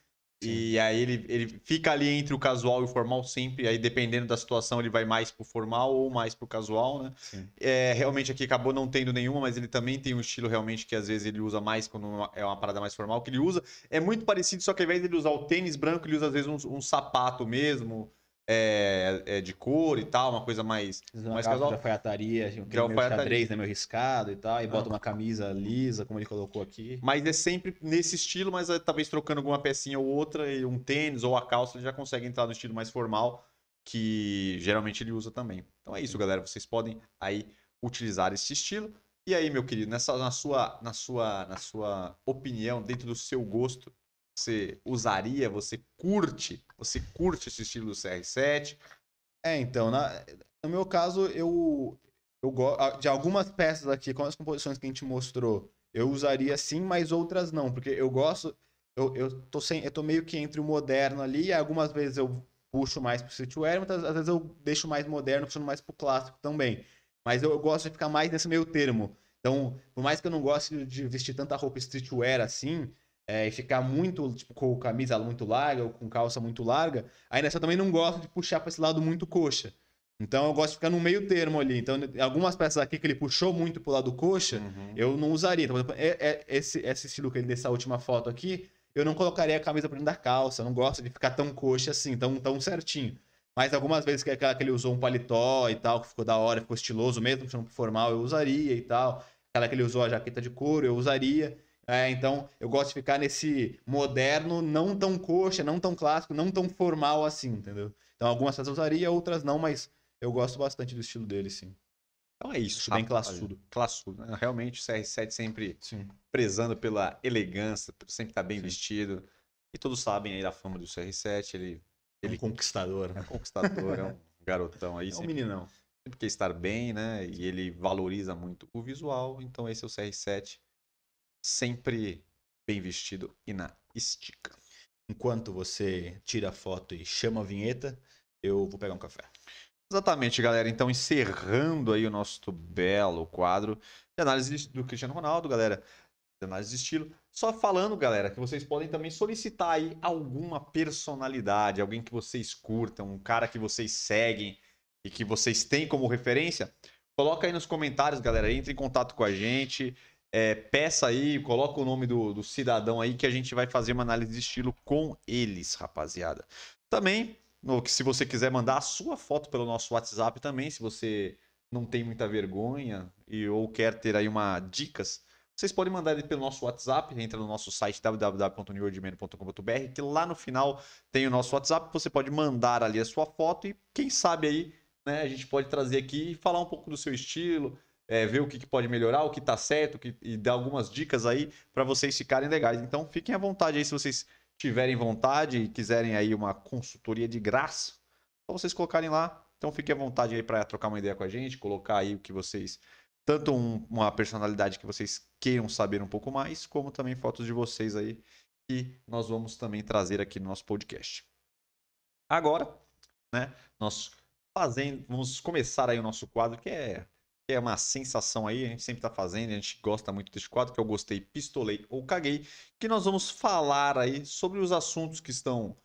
E aí ele, ele fica ali entre o casual e o formal sempre. Aí, dependendo da situação, ele vai mais pro formal ou mais pro casual, né? Sim. É, realmente aqui acabou não tendo nenhuma, mas ele também tem um estilo realmente que às vezes ele usa mais quando é uma parada mais formal, que ele usa. É muito parecido, só que ao invés de ele usar o tênis branco, ele usa às vezes um, um sapato mesmo, é, é, de cor e tal, uma coisa mais. Uma Mais casual. de alfaiataria, aquele De meio alfaiataria. xadrez, né, meio riscado e tal, e Não. bota uma camisa lisa, como ele colocou aqui. Mas é sempre nesse estilo, mas é, talvez trocando alguma pecinha ou outra, e um tênis ou a calça, ele já consegue entrar no estilo mais formal, que geralmente ele usa também. Então é isso, galera. Vocês podem aí utilizar esse estilo. E aí, meu querido, nessa, na, sua, na, sua, na sua opinião, dentro do seu gosto, você usaria, você curte, você curte esse estilo do CR7? É, então, na- no meu caso, eu, eu gosto de algumas peças aqui, com as composições que a gente mostrou, eu usaria sim, mas outras não, porque eu gosto, eu, eu, tô, sem, eu tô meio que entre o moderno ali, e algumas vezes eu puxo mais pro streetwear, muitas às vezes eu deixo mais moderno, puxando mais pro clássico também. Mas eu, eu gosto de ficar mais nesse meio termo. Então, por mais que eu não goste de vestir tanta roupa streetwear assim, é, e ficar muito, tipo, com camisa muito larga ou com calça muito larga, ainda assim eu também não gosto de puxar para esse lado muito coxa. Então eu gosto de ficar no meio termo ali. Então, algumas peças aqui que ele puxou muito pro lado coxa, Uhum. eu não usaria. Então, por exemplo, é- é- esse, esse estilo que ele dessa última foto aqui, eu não colocaria a camisa por dentro da calça. Eu não gosto de ficar tão coxa assim, tão, tão certinho. Mas algumas vezes que, aquela que ele usou um paletó e tal, que ficou da hora, ficou estiloso mesmo, puxando pro formal, eu usaria e tal. Aquela que ele usou a jaqueta de couro, eu usaria. É, então, eu gosto de ficar nesse moderno, não tão coxa, não tão clássico, não tão formal assim, entendeu? Então, algumas peças eu usaria, outras não, mas eu gosto bastante do estilo dele, sim. Então é isso. Acho bem classudo. Classudo. né? Realmente o CR7 sempre Sim. prezando pela elegância, sempre estar bem Sim. vestido. E todos sabem aí da fama do CR7, ele Ele Ele- é um conquistador. é né? um conquistador, é um garotão aí, É um sempre, meninão. sempre quer estar bem, né? E ele valoriza muito o visual, então esse é o CR7, sempre bem vestido e na estica. Enquanto você tira a foto e chama a vinheta, eu vou pegar um café. Exatamente, galera. Então, encerrando aí o nosso belo quadro de análise do Cristiano Ronaldo, galera. De análise de estilo. Só falando, galera, que vocês podem também solicitar aí alguma personalidade, alguém que vocês curtam, um cara que vocês seguem e que vocês têm como referência. Coloca aí nos comentários, galera. Entre em contato com a gente. É, peça aí, coloca o nome do, do cidadão aí que a gente vai fazer uma análise de estilo com eles, rapaziada. Também no- se você quiser mandar a sua foto pelo nosso WhatsApp também, se você não tem muita vergonha e ou quer ter aí uma dicas, vocês podem mandar ele pelo nosso WhatsApp, entra no nosso site www.newordman.com.br, que lá no final tem o nosso WhatsApp, você pode mandar ali a sua foto e quem sabe aí, né, a gente pode trazer aqui e falar um pouco do seu estilo, é, ver o que, que pode melhorar, o que tá certo que- e dar algumas dicas aí para vocês ficarem legais. Então fiquem à vontade aí se vocês tiverem vontade e quiserem aí uma consultoria de graça, só vocês colocarem lá. Então fiquem à vontade aí para trocar uma ideia com a gente, colocar aí o que vocês tanto um- uma personalidade que vocês queiram saber um pouco mais, como também fotos de vocês aí que nós vamos também trazer aqui no nosso podcast. Agora, né, nós fazendo, vamos começar aí o nosso quadro que é é uma sensação aí, a gente sempre tá fazendo, a gente gosta muito desse quadro, que o gostei, pistolei ou caguei, que nós vamos falar aí sobre os assuntos que estão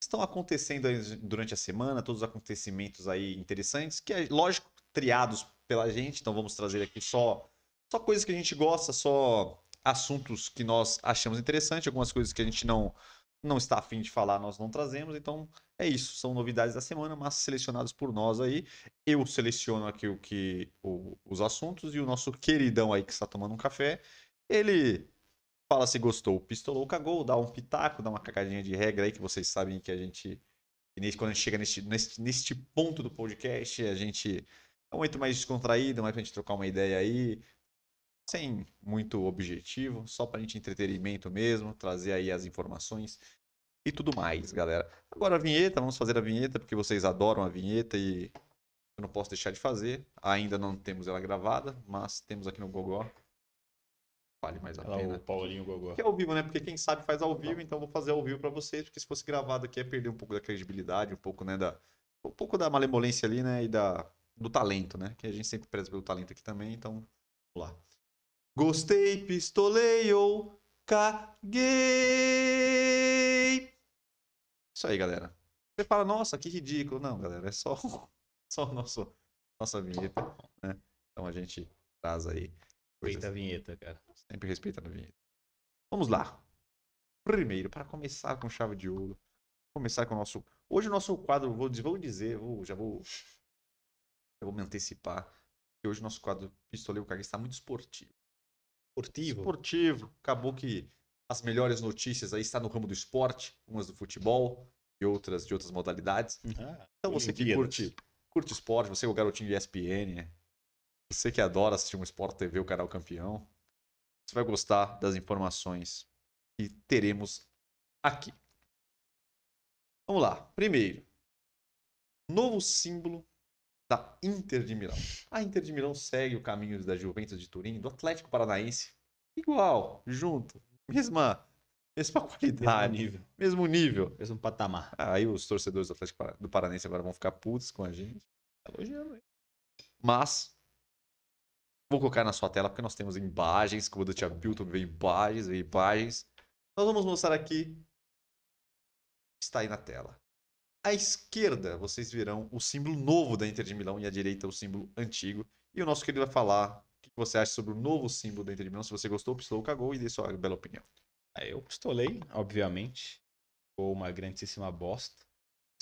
estão acontecendo durante a semana, todos os acontecimentos aí interessantes, que é lógico triados pela gente, então vamos trazer aqui só só coisas que a gente gosta, só assuntos que nós achamos interessante, algumas coisas que a gente não não está afim de falar, nós não trazemos, então é isso, são novidades da semana, mas selecionados por nós aí. Eu seleciono aqui o que o- os assuntos e o nosso queridão aí que está tomando um café, ele fala se gostou, pistolou, cagou, dá um pitaco, dá uma cagadinha de regra aí que vocês sabem que a gente quando a gente chega neste, neste, neste ponto do podcast, a gente é um momento mais descontraído, mais pra gente trocar uma ideia aí, sem muito objetivo, só pra gente entretenimento mesmo, trazer aí as informações e tudo mais, galera. Agora a vinheta, vamos fazer a vinheta, porque vocês adoram a vinheta e eu não posso deixar de fazer. Ainda não temos ela gravada, mas temos aqui no Gogó. Vale mais a pena. o Paulinho Gogó. Que é ao vivo, né? Porque quem sabe faz ao vivo, então vou fazer ao vivo pra vocês, porque se fosse gravado aqui ia perder um pouco da credibilidade, um pouco, né, da um pouco da malemolência ali, né, e da do talento, né? Que a gente sempre preza pelo talento aqui também, então vamos lá. Gostei, pistolei ou caguei. Isso aí, galera. Você fala, nossa, que ridículo. Não, galera, é só <laughs> só o nosso nossa vinheta, né? Então a gente traz aí Feita a vinheta, cara. Sempre respeitando a vinheta. Vamos lá. Primeiro, para começar com chave de ouro, começar com o nosso. Hoje o nosso quadro, vou, vou dizer, vou, já vou. Eu vou me antecipar. Que hoje o nosso quadro Pistoleiro Caga está muito esportivo. Esportivo. Esportivo. Acabou que as melhores notícias aí estão no ramo do esporte, umas do futebol e outras de outras modalidades. Ah, Então você que curte, curte esporte, você é o garotinho de ESPN, né? você que adora assistir um Sport TV, o canal campeão, você vai gostar das informações que teremos aqui. Vamos lá. Primeiro, novo símbolo da Inter de Milão. A Inter de Milão segue o caminho da Juventus de Turim, do Atlético Paranaense, igual, junto, mesma, mesma <laughs> Mesmo qualidade, nível. mesmo nível. Mesmo patamar. Aí os torcedores do Atlético do Paranense agora vão ficar putos com a gente. Elogiando aí. Mas, vou colocar na sua tela porque nós temos imagens, como o do Tia Bilton veio imagens, veio imagens. Nós vamos mostrar aqui. Está aí na tela. À esquerda, vocês verão o símbolo novo da Inter de Milão e à direita o símbolo antigo. E o nosso querido vai falar o que você acha sobre o novo símbolo da Inter de Milão. Se você gostou, pistolou, cagou e dê sua bela opinião. Aí eu pistolei, obviamente. Ficou uma grandíssima bosta.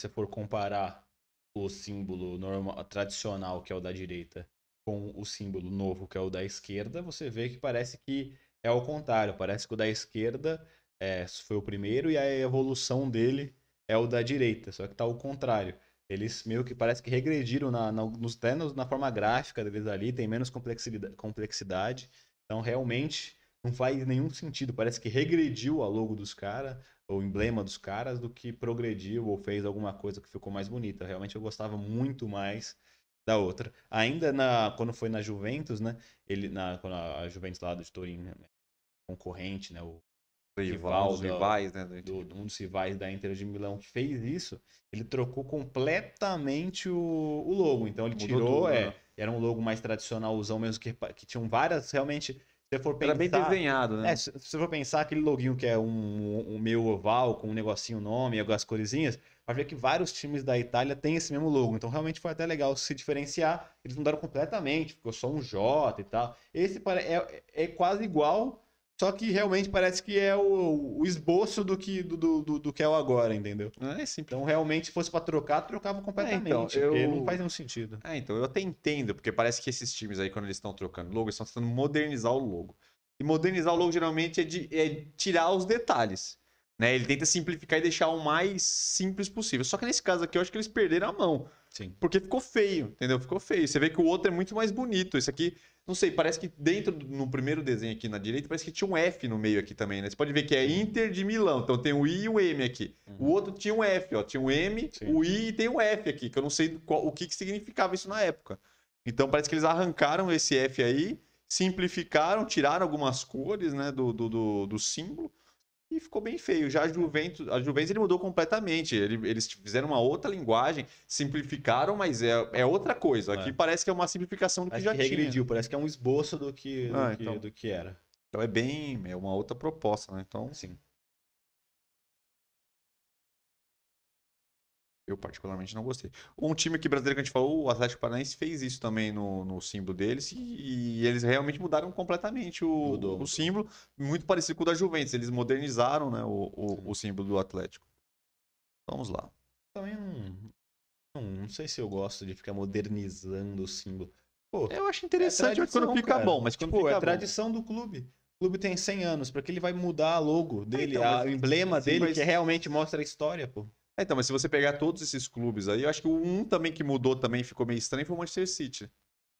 Se você for comparar o símbolo normal, tradicional, que é o da direita, com o símbolo novo, que é o da esquerda, você vê que parece que é ao contrário. Parece que o da esquerda é, foi o primeiro e a evolução dele é o da direita. Só que tá ao contrário. Eles meio que parece que regrediram na, na, nos, até na forma gráfica deles ali, tem menos complexidade. complexidade. Então, realmente, não faz nenhum sentido. Parece que regrediu a logo dos caras, o emblema dos caras, do que progrediu ou fez alguma coisa que ficou mais bonita. Realmente eu gostava muito mais da outra. Ainda na quando foi na Juventus, né? Ele na quando a Juventus lá do Turim, né? concorrente, né? O rival, os rivais, né? Do, um dos rivais da Inter de Milão que fez isso, ele trocou completamente o, o logo. Então ele Mudou tirou, tudo, é, né? era um logo mais tradicionalzão mesmo, que, que tinham várias, realmente, se for pensar... Era bem desenhado, né? É, se você for pensar aquele loginho que é um, um meio oval, com um negocinho nome, algumas coresinhas, vai ver que vários times da Itália têm esse mesmo logo. Então realmente foi até legal se diferenciar. Eles mudaram completamente, ficou só um J e tal. Esse é, é quase igual, só que realmente parece que é o, o esboço do que, do, do, do, que é o agora, entendeu? É sim. Então, realmente, se fosse para trocar, trocava completamente. É, então, eu... não faz nenhum sentido. É, então, eu até entendo, porque parece que esses times aí, quando eles estão trocando logo, eles estão tentando modernizar o logo. E modernizar o logo, geralmente, é, de, é tirar os detalhes. Né? Ele tenta simplificar e deixar o mais simples possível. Só que nesse caso aqui, eu acho que eles perderam a mão. Sim. Porque ficou feio, entendeu? Ficou feio. Você vê que o outro é muito mais bonito. Esse aqui, não sei, parece que dentro, no primeiro desenho aqui na direita, parece que tinha um F no meio aqui também, né? Você pode ver que é Inter de Milão. Então tem o I e o M aqui. Uhum. O outro tinha um F, ó. Tinha o M, Sim. o I e tem o F aqui, que eu não sei qual, o que, que significava isso na época. Então parece que eles arrancaram esse F aí, simplificaram, tiraram algumas cores, né, do, do, do, do símbolo e ficou bem feio. Já a Juventus, a Juventus ele mudou completamente. Ele, eles fizeram uma outra linguagem, simplificaram, mas é, é outra coisa. Aqui é. parece que é uma simplificação do que já que regrediu, tinha. parece que é um esboço do que, do, ah, que, então, do que era. Então é bem, é uma outra proposta, né? Então, sim. Eu particularmente não gostei. Um time que brasileiro que a gente falou, o Atlético Paranaense, fez isso também no, no símbolo deles e, e eles realmente mudaram completamente o, o, símbolo, muito parecido com o da Juventus. Eles modernizaram né, o, o, o símbolo do Atlético. Vamos lá. Também não, não, não, sei se eu gosto de ficar modernizando o símbolo. Pô, eu acho interessante é quando fica cara. bom, mas quando tipo, fica é tradição do clube. O clube tem 100 anos, para que ele vai mudar a logo dele, então, a, o emblema sim, dele, mas... que realmente mostra a história, pô. É, então, mas se você pegar todos esses clubes aí, eu acho que o um também que mudou também ficou meio estranho foi o Manchester City.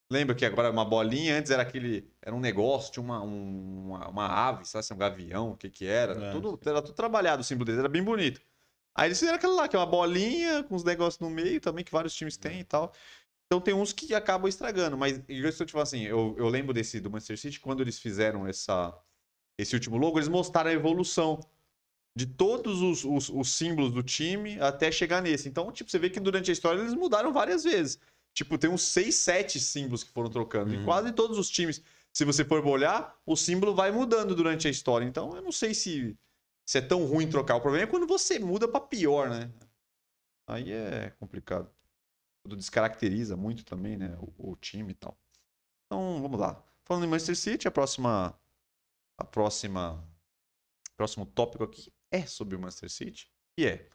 Lembra que agora uma bolinha, antes era aquele. Era um negócio, tinha uma, uma, uma ave, sabe? Um gavião, o que que era? É. Tudo, era tudo trabalhado o símbolo deles, era bem bonito. Aí eles fizeram aquele lá, que é uma bolinha com os negócios no meio também, que vários times têm e tal. Então tem uns que acabam estragando, mas eu estou falando assim, eu, eu lembro desse do Manchester City, quando eles fizeram essa, esse último logo, eles mostraram a evolução de todos os, os, os, símbolos do time até chegar nesse. Então, tipo, você vê que durante a história eles mudaram várias vezes. Tipo, tem uns 6, 7 símbolos que foram trocando. Uhum. E quase todos os times, se você for olhar, o símbolo vai mudando durante a história. Então, eu não sei se, se é tão ruim trocar. O problema é quando você muda para pior, né? Aí é complicado. Tudo descaracteriza muito também, né? O, o time e tal. Então, vamos lá. Falando em Manchester City, a próxima. A próxima. Próximo tópico aqui é sobre o Manchester City, e é.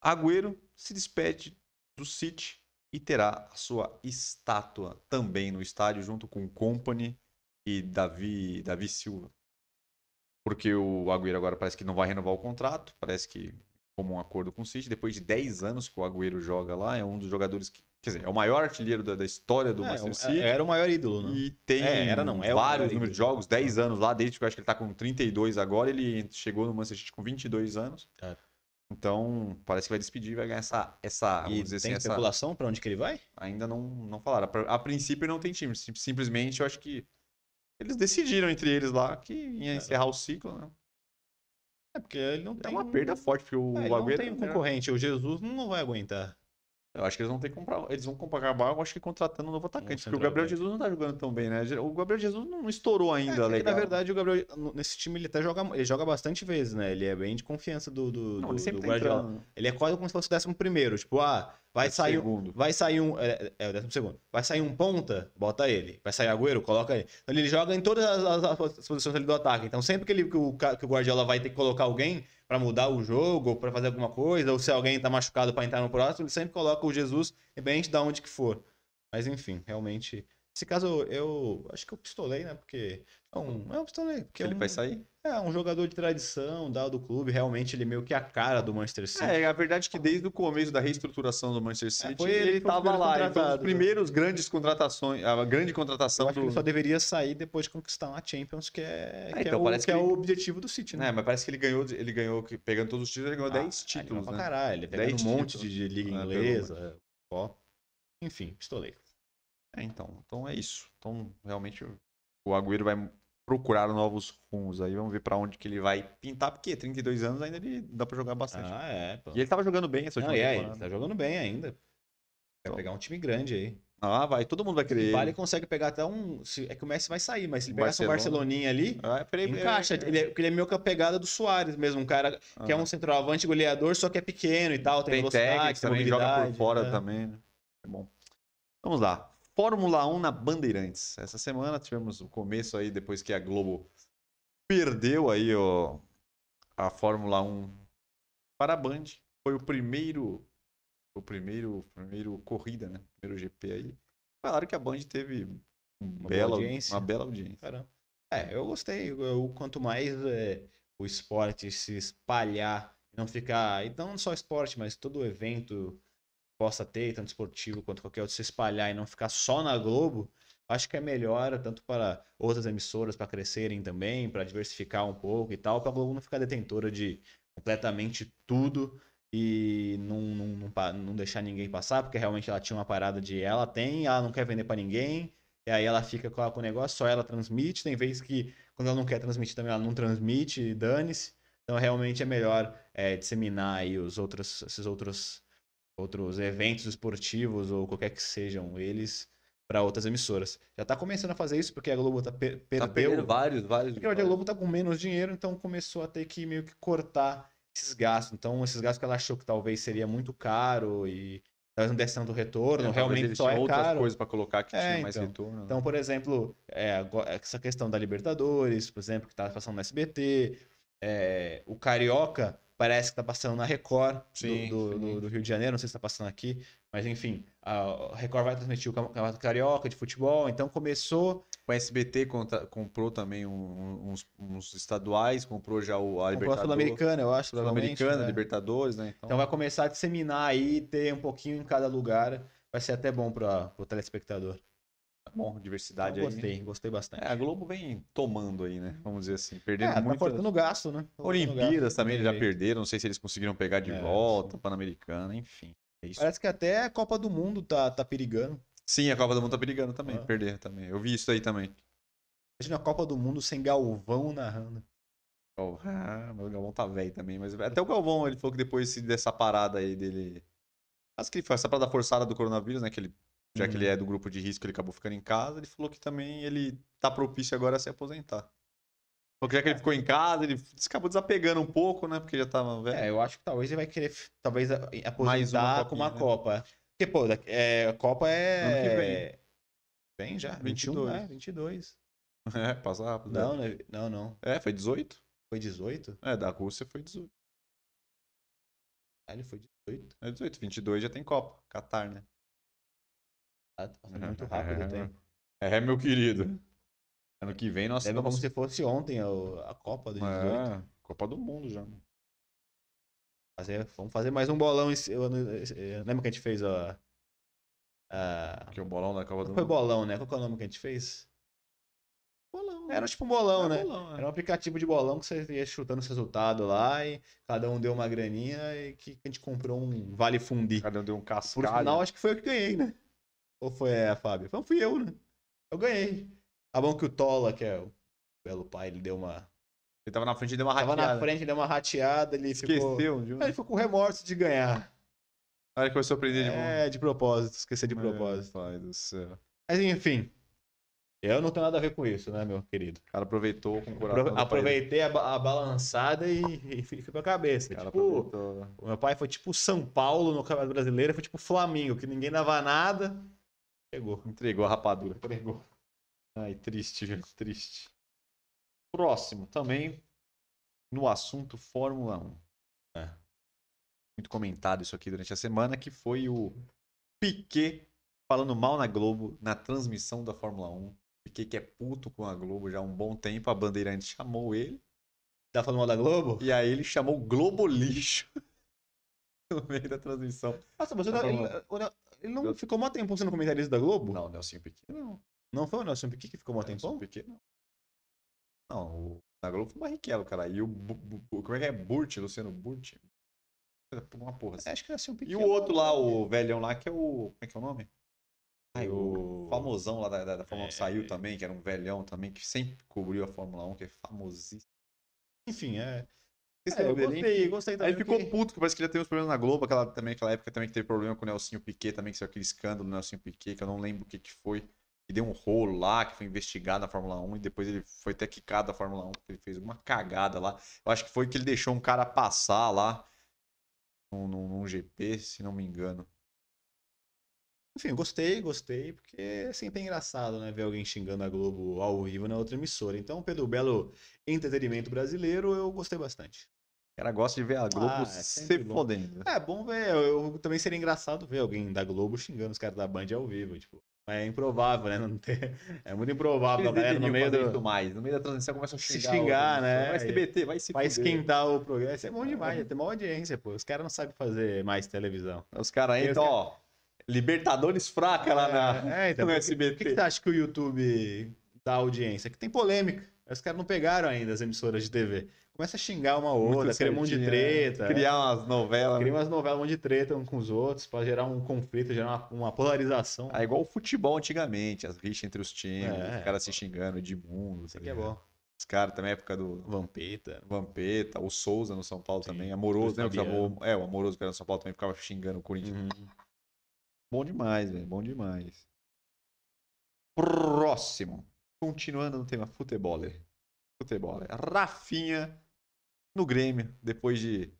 Agüero se despede do City e terá a sua estátua também no estádio junto com Company e Davi, Davi Silva. Porque o Agüero agora parece que não vai renovar o contrato, parece que como um acordo com o City, depois de 10 anos que o Agüero joga lá, é um dos jogadores que, quer dizer, é o maior artilheiro da, da história do é, Manchester é, City. Era o maior ídolo, né? E tem é, era, não, é vários números de jogos, 10 anos lá, desde que eu acho que ele tá com 32 agora, ele chegou no Manchester City com 22 anos. É. Então, parece que vai despedir vai ganhar essa, essa e dizer tem assim, especulação essa... para onde que ele vai? Ainda não, não falaram. A princípio não tem time, simplesmente eu acho que eles decidiram entre eles lá que ia é. encerrar o ciclo, né? É porque ele não é tem. É uma perda forte, porque o é, Agüero. Não tem um concorrente, o Jesus não vai aguentar. Eu acho que eles vão ter que comprar. Eles vão acabar, eu acho que contratando um novo atacante. Porque o Gabriel Jesus não tá jogando tão bem, né? O Gabriel Jesus não estourou ainda, é, legal. Na verdade, o Gabriel, nesse time, ele até joga. Ele joga bastante vezes, né? Ele é bem de confiança do, do, não, do, ele do tá Guardiola. Entrando. Ele é quase como se fosse o décimo primeiro. Tipo, ah, vai sair. Segundo. Vai sair um. É, é, o décimo segundo. Vai sair um ponta, bota ele. Vai sair Agüero, coloca ele. Então, ele joga em todas as, as, as posições ali do ataque. Então, sempre que, ele, que, o, que o Guardiola vai ter que colocar alguém para mudar o jogo, ou para fazer alguma coisa, ou se alguém tá machucado para entrar no próximo, ele sempre coloca o Jesus, independente de onde que for. Mas enfim, realmente Nesse caso, eu acho que eu pistolei, né? Porque. É um, é um pistolei. Porque é ele um, vai sair? É um jogador de tradição, dado do clube. Realmente, ele é meio que a cara do Manchester City. É, a verdade é que desde o começo da reestruturação do Manchester City, foi ele ele que foi o estava lá. Ele um dos contratado, né? primeiros grandes contratações, a grande contratação acho que do. ele só deveria sair depois de conquistar uma Champions, que é, que então é, o, que que é ele- o objetivo do City, né? É, mas parece que ele ganhou, ele ganhou, pegando todos os títulos, ele ganhou Ah, 10 ele títulos, ganhou né? Pra caralho, ele 10 ganhando um monte títulos. de, liga É, pegou inglesa. Enfim, pistolei. É, então, então é isso. Então, realmente, o Agüero vai procurar novos rumos aí. Vamos ver pra onde que ele vai pintar, porque 32 anos ainda ele dá pra jogar bastante. Ah, é. Pô. E ele tava jogando bem essa Não, última aí, temporada. tá jogando bem ainda. Quer Então. pegar um time grande aí. Ah, vai, todo mundo vai querer. O ele. Vale consegue pegar até um. É que o Messi vai sair, mas se ele pegasse um Barcelona. Barceloninha ali, Ah, peraí, encaixa. Ele é, porque ele é meio que a pegada do Soares mesmo, um cara que é um centroavante goleador, só que é pequeno e tal, tem, tem velocidade, técnica tem também, joga por fora é. também. né? É bom. Vamos lá. Fórmula 1 na Bandeirantes. Essa semana tivemos o começo aí, depois que a Globo perdeu aí ó, a Fórmula 1 para a Band. Foi o primeiro, o primeiro, primeiro corrida, né? Primeiro GP aí. Falaram que a Band teve um boa bela, audiência. uma bela audiência. Caramba. É, eu gostei. Eu, quanto mais é, o esporte se espalhar, não ficar. E não só esporte, mas todo evento possa ter, tanto esportivo quanto qualquer outro, se espalhar e não ficar só na Globo, acho que é melhor, tanto para outras emissoras para crescerem também, para diversificar um pouco e tal, para a Globo não ficar detentora de completamente tudo e não, não, não, não deixar ninguém passar, porque realmente ela tinha uma parada de ela tem, ela não quer vender para ninguém, e aí ela fica com, com o negócio, só ela transmite. Tem vezes que, quando ela não quer transmitir também, ela não transmite, e dane-se. Então, realmente é melhor é, disseminar aí os outros, esses outros, outros eventos esportivos ou qualquer que sejam eles para outras emissoras. Já tá começando a fazer isso porque a Globo tá, per- Tá perdeu. perdendo vários, vários. Porque hoje a Globo tá com menos dinheiro, então começou a ter que meio que cortar esses gastos. Então, esses gastos que ela achou que talvez seria muito caro e talvez não desse tanto retorno, É, realmente só é outras caro. coisas para colocar que É, tinha mais então. retorno. né? Então, por exemplo, é, essa questão da Libertadores, por exemplo, que tá passando no SBT, é, o Carioca parece que tá passando na Record do- Sim, do, sim. do- do Rio de Janeiro, não sei se tá passando aqui, mas enfim, a Record vai transmitir o Cam- Campeonato Carioca de futebol, então começou, O SBT contra- comprou também um- uns, uns estaduais, comprou já o, a Libertadores. Sul-Americana, eu acho. Sul-Americana, né? Libertadores, né? Então, Então vai começar a disseminar aí, ter um pouquinho em cada lugar, vai ser até bom para o telespectador. Tá bom, diversidade Então, aí. gostei, gostei bastante. É, a Globo vem tomando aí, né? Vamos dizer assim, É, perdendo tá muito. cortando gasto, né? Tá Olimpíadas gasto, também eles já perderam, não sei se eles conseguiram pegar de É, volta, Pan-Americana, enfim. É isso. Parece que até a Copa do Mundo tá, tá perigando. Sim, a Copa do Mundo tá perigando também, Ah. perder também. Eu vi isso aí também. Imagina a Copa do Mundo sem Galvão narrando. Oh, ah, o Galvão tá velho também, mas até o Galvão, ele falou que depois dessa parada aí dele. Acho que ele foi essa parada forçada do coronavírus, né? Que ele, já que ele Uhum. é do grupo de risco, ele acabou ficando em casa. Ele falou que também ele tá propício agora a se aposentar. Porque já que ele ficou em casa, ele acabou desapegando um pouco, né? Porque já tava velho. É, eu acho que talvez ele vai querer, talvez, aposentar Mais uma com uma né? Copa. Porque, pô, é, a Copa é... Vem. Vem já, 22. 21, né? 22. <laughs> É, passa rápido. né? Não, né? não, não. É, foi 18? Foi 18? É, da Rússia foi 18. Ah, ele foi 18. É 18, 22 já tem Copa. Catar, né? Tá passando muito rápido o tempo. É, meu querido. Ano que vem nós Lembra como estamos... se fosse ontem a, a Copa do 18. É, Copa do Mundo já. Fazer, vamos fazer mais um bolão. eu- eu- Lembra que a gente fez a... a... Que é o bolão da Copa do Não foi Mundo. bolão, né? Qual é o nome que a gente fez? Bolão. Era tipo um bolão, É né? bolão, é. Era um aplicativo de bolão que você ia chutando os resultados lá e cada um deu uma graninha e que a gente comprou um Vale Fundi. Cada um deu um Por cascalho. final, acho que foi eu que ganhei, né? Ou foi a Fábio? Então fui eu, né? Eu ganhei. Tá bom que o Tola, que é o belo pai, ele deu uma. Ele tava na frente e deu uma Tava rateada. na frente, deu uma rateada, ele ficou. Esqueceu. de um- Ele ficou com remorso de ganhar. Olha que foi surpreender de novo. É, de propósito, esquecer de propósito. Meu pai do céu. Mas enfim. Eu não tenho nada a ver com isso, né, meu querido? O cara aproveitou com o coração. Aproveitei a, a balançada e, e fui pra cabeça. O cara Tipo, aproveitou. o meu pai foi tipo São Paulo no Campeonato Brasileiro, foi tipo Flamengo, que ninguém dava nada. Chegou. Entregou a rapadura. Entregou. Ai, triste, viu? Triste. Próximo, também no assunto Fórmula 1. É. Muito comentado isso aqui durante a semana, que foi o Piquet falando mal na Globo, na transmissão da Fórmula 1. Fiquei que é puto com a Globo já há um bom tempo. A Bandeirante chamou ele. Tá falando mal da Globo? E aí ele chamou o Globo Lixo <laughs> no meio da transmissão. Nossa, mas Tá bom. Ele, não Eu- ficou mó tempo sendo comentarista da Globo? Não, o Nelson Piquet não. Não foi o Nelson Piquet que ficou mó Nelson tempão? Piquet não. Não, o, na Globo foi o Barrichello, cara. E o. Como é que é? Burt, Luciano Burt. Uma porra assim. É, Acho que Nelson Piquet. E o outro lá, o velhão lá, que é o. Como é que é o nome? Ai, o famosão lá da, da, da Fórmula 1 É. saiu também, que era um velhão também, que sempre cobriu a Fórmula 1, que é famosíssimo. Enfim, é. É, eu gostei, gostei Aí também. ele ficou porque- puto, que parece que já teve uns problemas na Globo, aquela, também, aquela época também que teve problema com o Nelsinho Piquet também, que saiu aquele escândalo do Nelsinho Piquet, que eu não lembro o que que foi. Que deu um rolo lá, que foi investigado na Fórmula 1 e depois ele foi até quicado da Fórmula 1, porque ele fez uma cagada lá. Eu acho que foi que ele deixou um cara passar lá num, num, num GP, se não me engano. Enfim, gostei, gostei, porque é sempre engraçado, né? Ver alguém xingando a Globo ao vivo na outra emissora. Então, pelo belo entretenimento brasileiro, eu gostei bastante. O cara gosta de ver a Globo Ah, é se bom. fodendo. É bom ver, eu, eu- também seria engraçado ver alguém da Globo xingando os caras da Band ao vivo, tipo. É improvável, né? Não ter... É muito improvável a Eles galera no meio do... mais. No meio da transmissão começam a Se xingar. xingar, outra né? Vai SBT, vai se Vai fuder. esquentar o programa. Isso é bom demais, ia ter uma audiência, pô. Os caras não sabem fazer mais televisão. Os caras entram, ó. Libertadores fraca lá na, É, então, no que- SBT. Por que, que você acha que o YouTube dá audiência? Que tem polêmica. Os caras não pegaram ainda as emissoras de TV. Começa a xingar uma outra, criar um monte de certinho, treta. né? Criar umas novelas. Cria umas novelas, um monte de treta uns com os outros, pra gerar um conflito, gerar uma, uma polarização. É igual o futebol antigamente, as rixas entre os times, É. os caras se xingando de mundo. Isso aqui é bom. Os caras também, época do Vampeta. Vampeta, o Souza no São Paulo Sim, também, Amoroso, né? Fabiano. É, o Amoroso que era no São Paulo também ficava xingando o Corinthians. Uhum. Bom demais, velho, bom demais. Próximo. Continuando no tema futebol. Futebol. Rafinha no Grêmio, depois de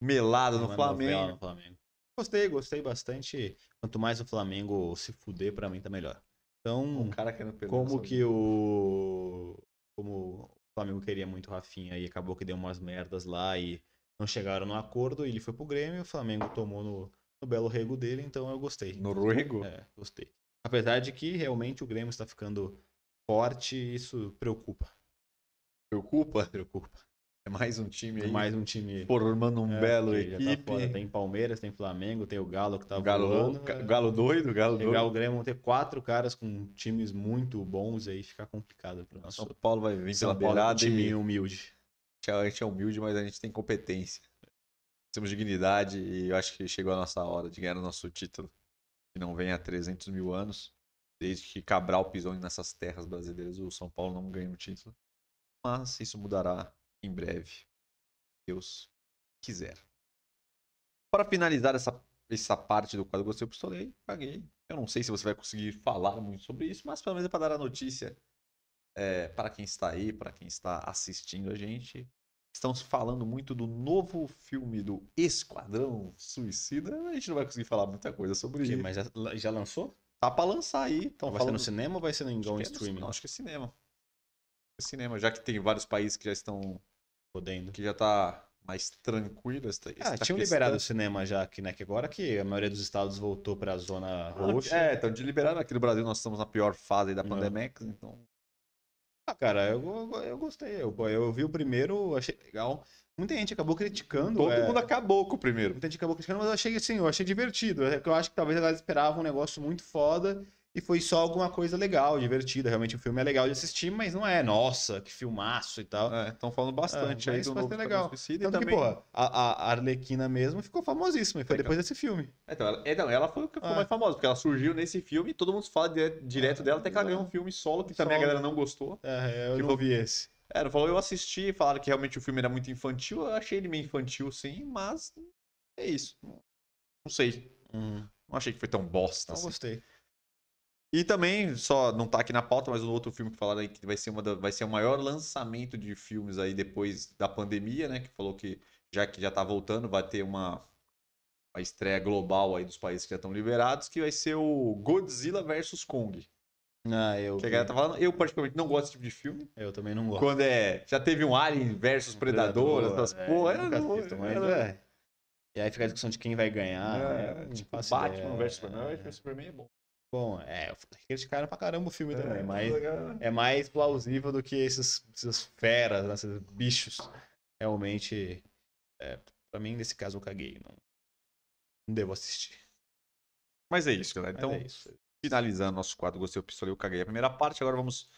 melado no Flamengo. no Flamengo. Gostei, gostei bastante. Quanto mais o Flamengo se fuder, pra mim tá melhor. Então, Um como que o. Como o Flamengo queria muito o Rafinha e acabou que deu umas merdas lá e não chegaram no acordo, ele foi pro Grêmio, o Flamengo tomou no, no belo rego dele, então eu gostei. Noruego? É, gostei. Apesar de que realmente o Grêmio está ficando forte, isso preocupa. Preocupa? Preocupa. É mais um time aí Mais um time. formando um é, belo tá equipe. fora. Tem Palmeiras, tem Flamengo, tem o Galo que tá o Galo, voando. é. Galo doido, o Galo Pegar doido. o Grêmio, vão ter quatro caras com times muito bons aí, fica complicado pro nosso São Paulo vai vir São pela Paulo, um beirada time e humilde. a gente é humilde, mas a gente tem competência. Temos dignidade e eu acho que chegou a nossa hora de ganhar o nosso título. Que não vem há 300 mil anos. Desde que Cabral pisou nessas terras brasileiras, o São Paulo não ganha um título. Mas isso mudará em breve. Deus quiser. Para finalizar essa, essa parte do quadro Gostei, pistolei, paguei. Eu não sei se você vai conseguir falar muito sobre isso, mas pelo menos é para dar a notícia é, para quem está aí, para quem está assistindo a gente. Estamos falando muito do novo filme do Esquadrão Suicida. A gente não vai conseguir falar muita coisa sobre isso. mas já, já lançou? Tá pra lançar aí. Então vai ser no cinema ou vai ser no igual em streaming? Não, acho que é cinema. É cinema, já que tem vários países que já estão. Podendo. que já tá mais tranquilo. Essa, Ah, essa tinham liberado o cinema já aqui, né? Que agora que a maioria dos estados voltou pra zona roxa. É, então de liberado aqui no Brasil nós estamos na pior fase da pandemia, então. Ah, cara, eu, eu, eu gostei. Eu, eu vi o primeiro, achei legal. Muita gente acabou criticando. Todo é, mundo acabou com o primeiro. Muita gente acabou criticando, mas eu achei assim, eu achei divertido. É Eu acho que talvez a galera esperava um negócio muito foda e foi só alguma coisa legal, divertida. Realmente o filme é legal de assistir, mas não é, nossa, que filmaço e tal. Estão falando bastante É, aí do novo legal. Suicida e Tanto também. que, porra, a, a Arlequina mesmo ficou famosíssima e foi depois desse filme. Então, ela, então, ela foi o que ficou Ah. mais famosa, porque ela surgiu nesse filme e todo mundo fala dire- direto dela, até que ela ganhou um filme solo, que também a Solo. galera não gostou. É, eu Que não foi- vi esse. É, ela falou, eu assisti, falaram que realmente o filme era muito infantil, eu achei ele meio infantil sim, mas é isso. Não sei, Hum, não achei que foi tão bosta não assim. gostei. E também, só não tá aqui na pauta, mas o outro filme que falaram aí que vai ser, uma da- vai ser o maior lançamento de filmes aí depois da pandemia, né? Que falou que já que já tá voltando, vai ter uma, uma estreia global aí dos países que já estão liberados, que vai ser o Godzilla vs Kong. Ah, eu, Que a galera tá falando. Eu, particularmente, não gosto desse tipo de filme. eu também não gosto. Quando é. Já teve um Alien versus Predador, essas é, porra. eu não- assisto, mas é. E aí fica a discussão de quem vai ganhar. É, né? Não tipo, faço Batman ideia. versus Superman. É. Superman é bom. Bom, é, criticaram pra caramba o filme também, É, mas mas- é mais plausível do que esses, essas feras, né, esses bichos. Realmente, é, pra mim, nesse caso, eu caguei. Não, não devo assistir. Mas é isso, galera. Mas Então, é isso. finalizando nosso quadro Gostei, eu pistolei, eu caguei a primeira parte. Agora vamos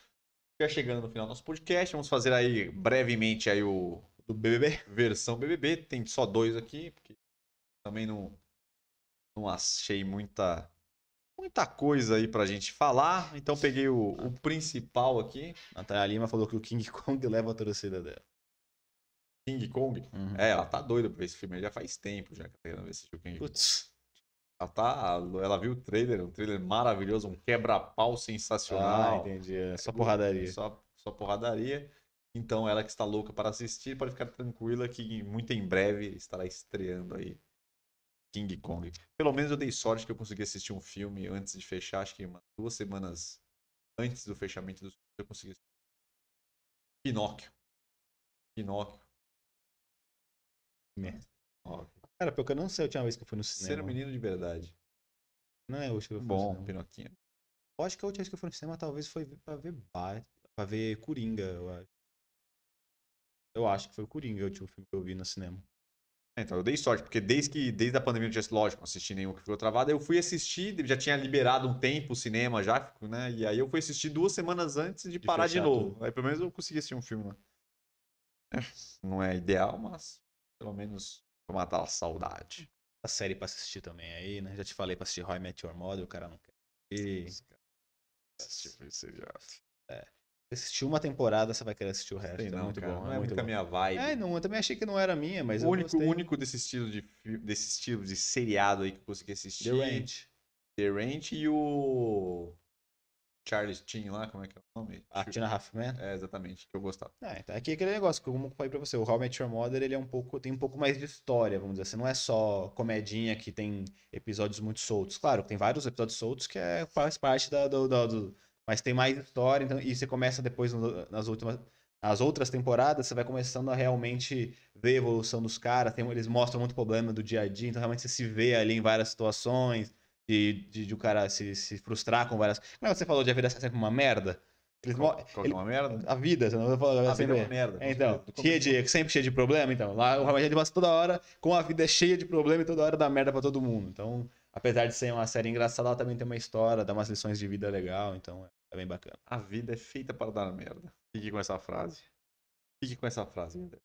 já chegando no final do nosso podcast. Vamos fazer aí brevemente aí o Do BBB? versão BBB. Tem só dois aqui, porque também não, não achei muita, muita coisa aí pra gente falar. Então peguei o, o principal aqui, Natália Lima falou que o King <laughs> Kong leva a torcida dela. King Kong. Uhum. É, ela tá doida pra ver esse filme já faz tempo já que ela tá querendo ver esse King Kong. Putz. Ela, tá, ela viu o trailer, um trailer maravilhoso, um quebra-pau Ah, sensacional. entendi. É só porradaria. Só, só porradaria. Então, ela que está louca para assistir, pode ficar tranquila que muito em breve estará estreando aí King Kong. Pelo menos eu dei sorte que eu consegui assistir um filme antes de fechar, acho que umas duas semanas antes do fechamento do filme, eu consegui assistir. Pinóquio. Pinóquio. Merda. Pinóquio. Cara, porque eu não sei a última vez que eu fui no Ser cinema. um menino de verdade. Não é vez que eu fui no Bom, cinema. Pinoquinho. Eu acho que a última vez que eu fui no cinema talvez foi pra ver pra ver Coringa, eu acho. Eu acho que foi o Coringa o último filme que eu vi no cinema. É, Então, eu dei sorte, porque desde que desde a pandemia eu tinha, lógico, não assisti nenhum que ficou travado, eu fui assistir, já tinha liberado um tempo o cinema já, né? E aí eu fui assistir duas semanas antes de, De parar de novo. tudo. Aí pelo menos eu consegui assistir um filme lá. É, não é ideal, mas pelo menos pra matar a saudade. A série pra assistir também aí, né? Já te falei pra assistir How I Met Your Mother, o cara não quer. E Assistir seriado. Assistir uma temporada, você vai querer assistir o resto. Sei é não, muito cara, bom. não é é muito muito a minha vibe. É, não, eu também achei que não era minha, mas o eu único, gostei. o único desse estilo de desse estilo de seriado aí que eu consegui assistir. The Ranch. The Ranch e o Charles Chin lá, como é que é o nome? A Tina Halfman. É, exatamente, que eu gostava. É, então, aqui é aquele negócio, como eu falei pra você, o How I Met Your Mother, ele é um pouco, tem um pouco mais de história, vamos dizer assim, não é só comedinha que tem episódios muito soltos. Claro, tem vários episódios soltos que é, faz parte da, do, do- do- Mas tem mais história, então, e você começa depois no- nas últimas... Nas outras temporadas, você vai começando a realmente ver a evolução dos caras, tem- eles mostram muito problema do dia a dia, então realmente você se vê ali em várias situações, de, de, de o cara se, se frustrar com várias... Como é que você falou de a vida ser sempre uma merda? Eles Qual, qual que é uma merda? a vida, você não falar A vida é uma merda. É, então, cheia de, sempre cheia de problema, então. Lá o Ramadinho passa toda hora com a vida cheia de problema e toda hora dá merda pra todo mundo. Então, apesar de ser uma série engraçada, ela também tem uma história, dá umas lições de vida legal, então é bem bacana. A vida é feita para dar merda. Fique com essa frase. Fique com essa frase. Guilherme.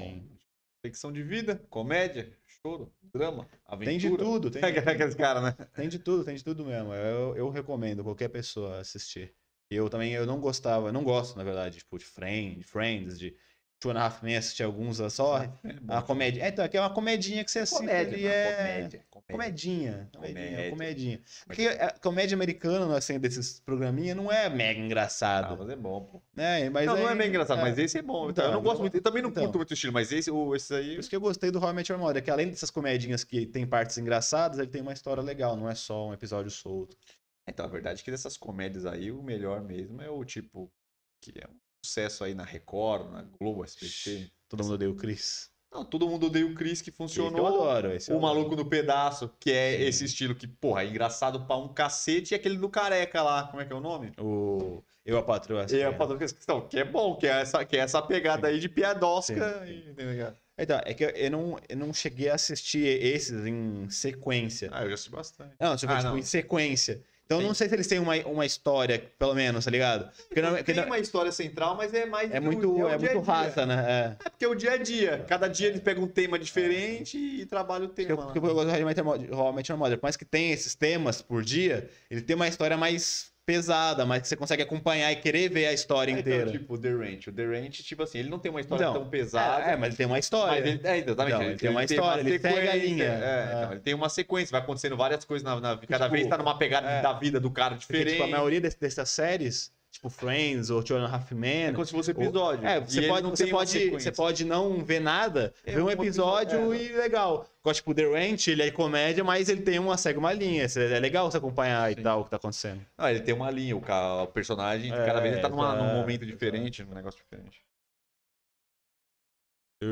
Sim. Ficção de vida, comédia, choro, drama, aventura. Tem de tudo, tem <laughs> de tudo. Aqueles caras, né? Tem de tudo, tem de tudo mesmo. Eu, eu recomendo qualquer pessoa assistir. Eu também, eu não gostava, não gosto, na verdade, tipo, de Friends de Two and a Half Men, assisti alguns só. A comédia. É, então, aqui é uma comedinha que você assiste Comédia, ali, é... comédia, comédia. Comedinha. Comedinha. Comédia. comedinha. Porque a comédia americana, assim, desses programinha, não é mega Ah, engraçado. mas é bom, pô. né? Mas não, não é aí- bem engraçado, mas esse é bom. Então, Então, eu não gosto muito. Eu também não então. curto muito o estilo, mas esse, o, esse aí. Por isso que eu gostei do How I Met Your Mother, que além dessas comedinhas que tem partes engraçadas, ele tem uma história legal, não é só um episódio solto. Então, a verdade é que dessas comédias aí, o melhor mesmo é o tipo. Que é um sucesso aí na Record, na Globo, SBT. Todo mundo odeia o Chris. Não, todo mundo odeia o Chris que Esse funcionou. eu adoro. Esse eu O adoro. Maluco no Pedaço, que é Sim. esse estilo que, porra, é engraçado pra um cacete, e aquele do careca lá, como é que é o nome? O... Eu, a Patroa. E a Patrulha das Questão, que é bom, que é essa, que é essa pegada Sim. aí de piadosca. Sim, e-? Então, é que eu- eu não, eu não cheguei a assistir esses em sequência. Ah, eu já assisti bastante. Não, tipo, Ah, tipo, não. em sequência. Então, eu Sim. não sei se eles têm uma, uma história, pelo menos, tá ligado? Porque não, porque Tem não- uma história central, mas é mais. é do- muito, é dia a muito dia. rasa, né? É. É porque é o dia a dia. Cada dia eles pegam um tema diferente e trabalham o Porque tema. eu, lá. porque eu gosto do How I Met Your Mother- How I Met Your Mother. Por mais que tenha esses temas por dia, ele tem uma história mais pesada, mas que você consegue acompanhar e querer ver a história Ah, então, inteira. tipo, o The Ranch. O The Ranch, tipo assim, ele não tem uma história Então, tão pesada. É, é, mas ele tem uma história. Ele, é, exatamente. Então, ele tem uma história, ele segue a linha. É, É. então, ele tem uma sequência, vai acontecendo várias coisas na, na- cada tipo, vez tá numa pegada é. da vida do cara Porque, diferente. tipo, a maioria des- dessas séries, tipo Friends ou Two and a Half Men, É como se fosse episódio. É, E você pode, não você, pode, você pode não ver nada, É, ver um episódio episódio, e legal. Igual, tipo, The Ranch, ele é comédia, mas ele tem uma, segue uma linha. É legal você acompanhar Sim. e tal o que tá acontecendo. Não, ele tem uma linha, o, ca- o personagem, É, cada vez ele tá numa- num momento diferente, num negócio diferente. Se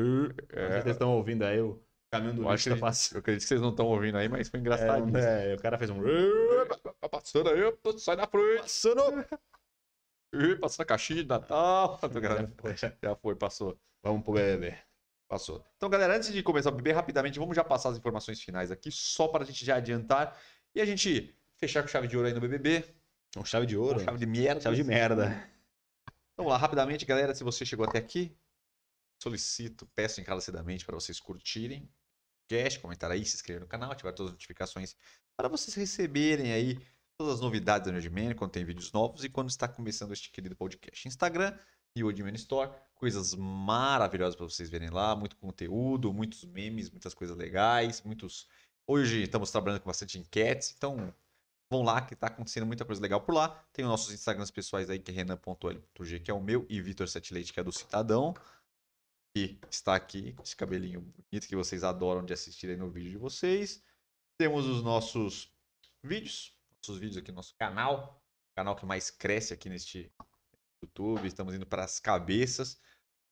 Vocês estão ouvindo aí o Caminho do lixo que, tá passando. eu acredito que vocês não estão ouvindo aí, mas foi engraçado. É, é, o cara fez um. Tá <laughs> passando aí, sai da frente. Passando! Passando a caixinha de Natal. <laughs> Já foi. Já foi, passou. Vamos pro BBB. Passou. Então, galera, antes de começar a beber rapidamente, vamos já passar as informações finais aqui, só para a gente já adiantar e a gente fechar com chave de ouro aí no BBB. Um chave de Com ouro. chave de merda. Chave de merda. Vamos lá, rapidamente, galera. Se você chegou até aqui, solicito, peço encarecidamente para vocês curtirem o podcast, comentar aí, se inscrever no canal, ativar todas as notificações para vocês receberem aí todas as novidades do Nerdman, quando tem vídeos novos e quando está começando este querido podcast. Instagram e o Odman Store, coisas maravilhosas para vocês verem lá, muito conteúdo, muitos memes, muitas coisas legais, muitos... Hoje estamos trabalhando com bastante enquetes, então vão lá que tá acontecendo muita coisa legal por lá. Tem os nossos Instagrams pessoais aí, que é renan.l.g, que é o meu, e Vitor Sete que é do Cidadão, que está aqui, esse cabelinho bonito que vocês adoram de assistir aí no vídeo de vocês. Temos os nossos vídeos, nossos vídeos aqui no nosso canal, canal que mais cresce aqui neste YouTube, estamos indo para as cabeças.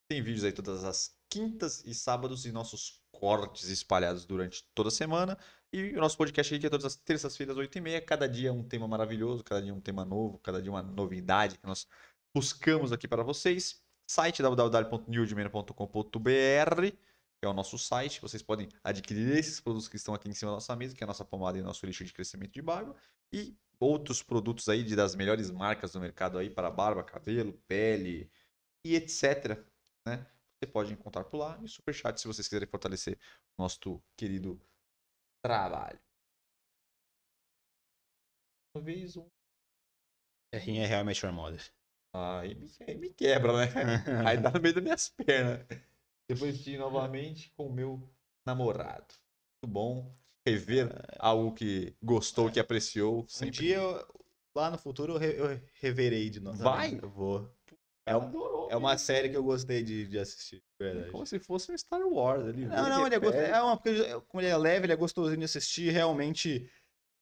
Tem vídeos aí todas as quintas e sábados e nossos cortes espalhados durante toda a semana. E o nosso podcast aqui que é todas as terças-feiras, 8h30. Cada dia um tema maravilhoso, cada dia um tema novo, cada dia uma novidade que nós buscamos aqui para vocês. Site www.newdman.com.br que é o nosso site. Vocês podem adquirir esses produtos que estão aqui em cima da nossa mesa, que é a nossa pomada e nosso lixo de crescimento de barba. E outros produtos aí de, das melhores marcas do mercado aí para barba, cabelo, pele e etc. Né? Você pode encontrar por lá. E superchat se vocês quiserem fortalecer o nosso querido trabalho. Talvez um. É rinha é realmente Your Mother. Aí me, aí me quebra, né? <laughs> Aí dá no meio das minhas pernas. Depois de ir novamente com o meu namorado. Muito bom rever algo que gostou, que apreciou. Um Sempre. dia, eu- lá no futuro, eu, re- eu reverei de novo. Vai? Eu vou. É, um- Adorou, é uma série que eu gostei de, de assistir, de verdade. Como se fosse um Star Wars ali. Não, não, ele é, gostoso. é uma, porque como ele é leve, ele é gostosinho de assistir. Realmente,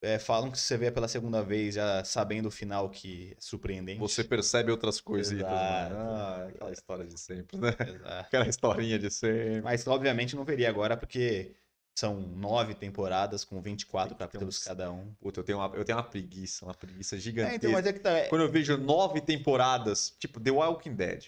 é, falam que se você vê pela segunda vez, já sabendo o final, que é surpreendente. Você percebe outras coisas. Exato. Ah, aquela história de sempre, né? Exato. <laughs> Aquela historinha de sempre. Mas, obviamente, não veria agora, porque são nove temporadas com 24 Tem que ter capítulos uns- cada um. Puta, eu tenho uma, eu tenho uma preguiça, uma preguiça É, gigantesca. então, mas é que tá. é- Quando eu vejo nove temporadas, tipo The Walking Dead.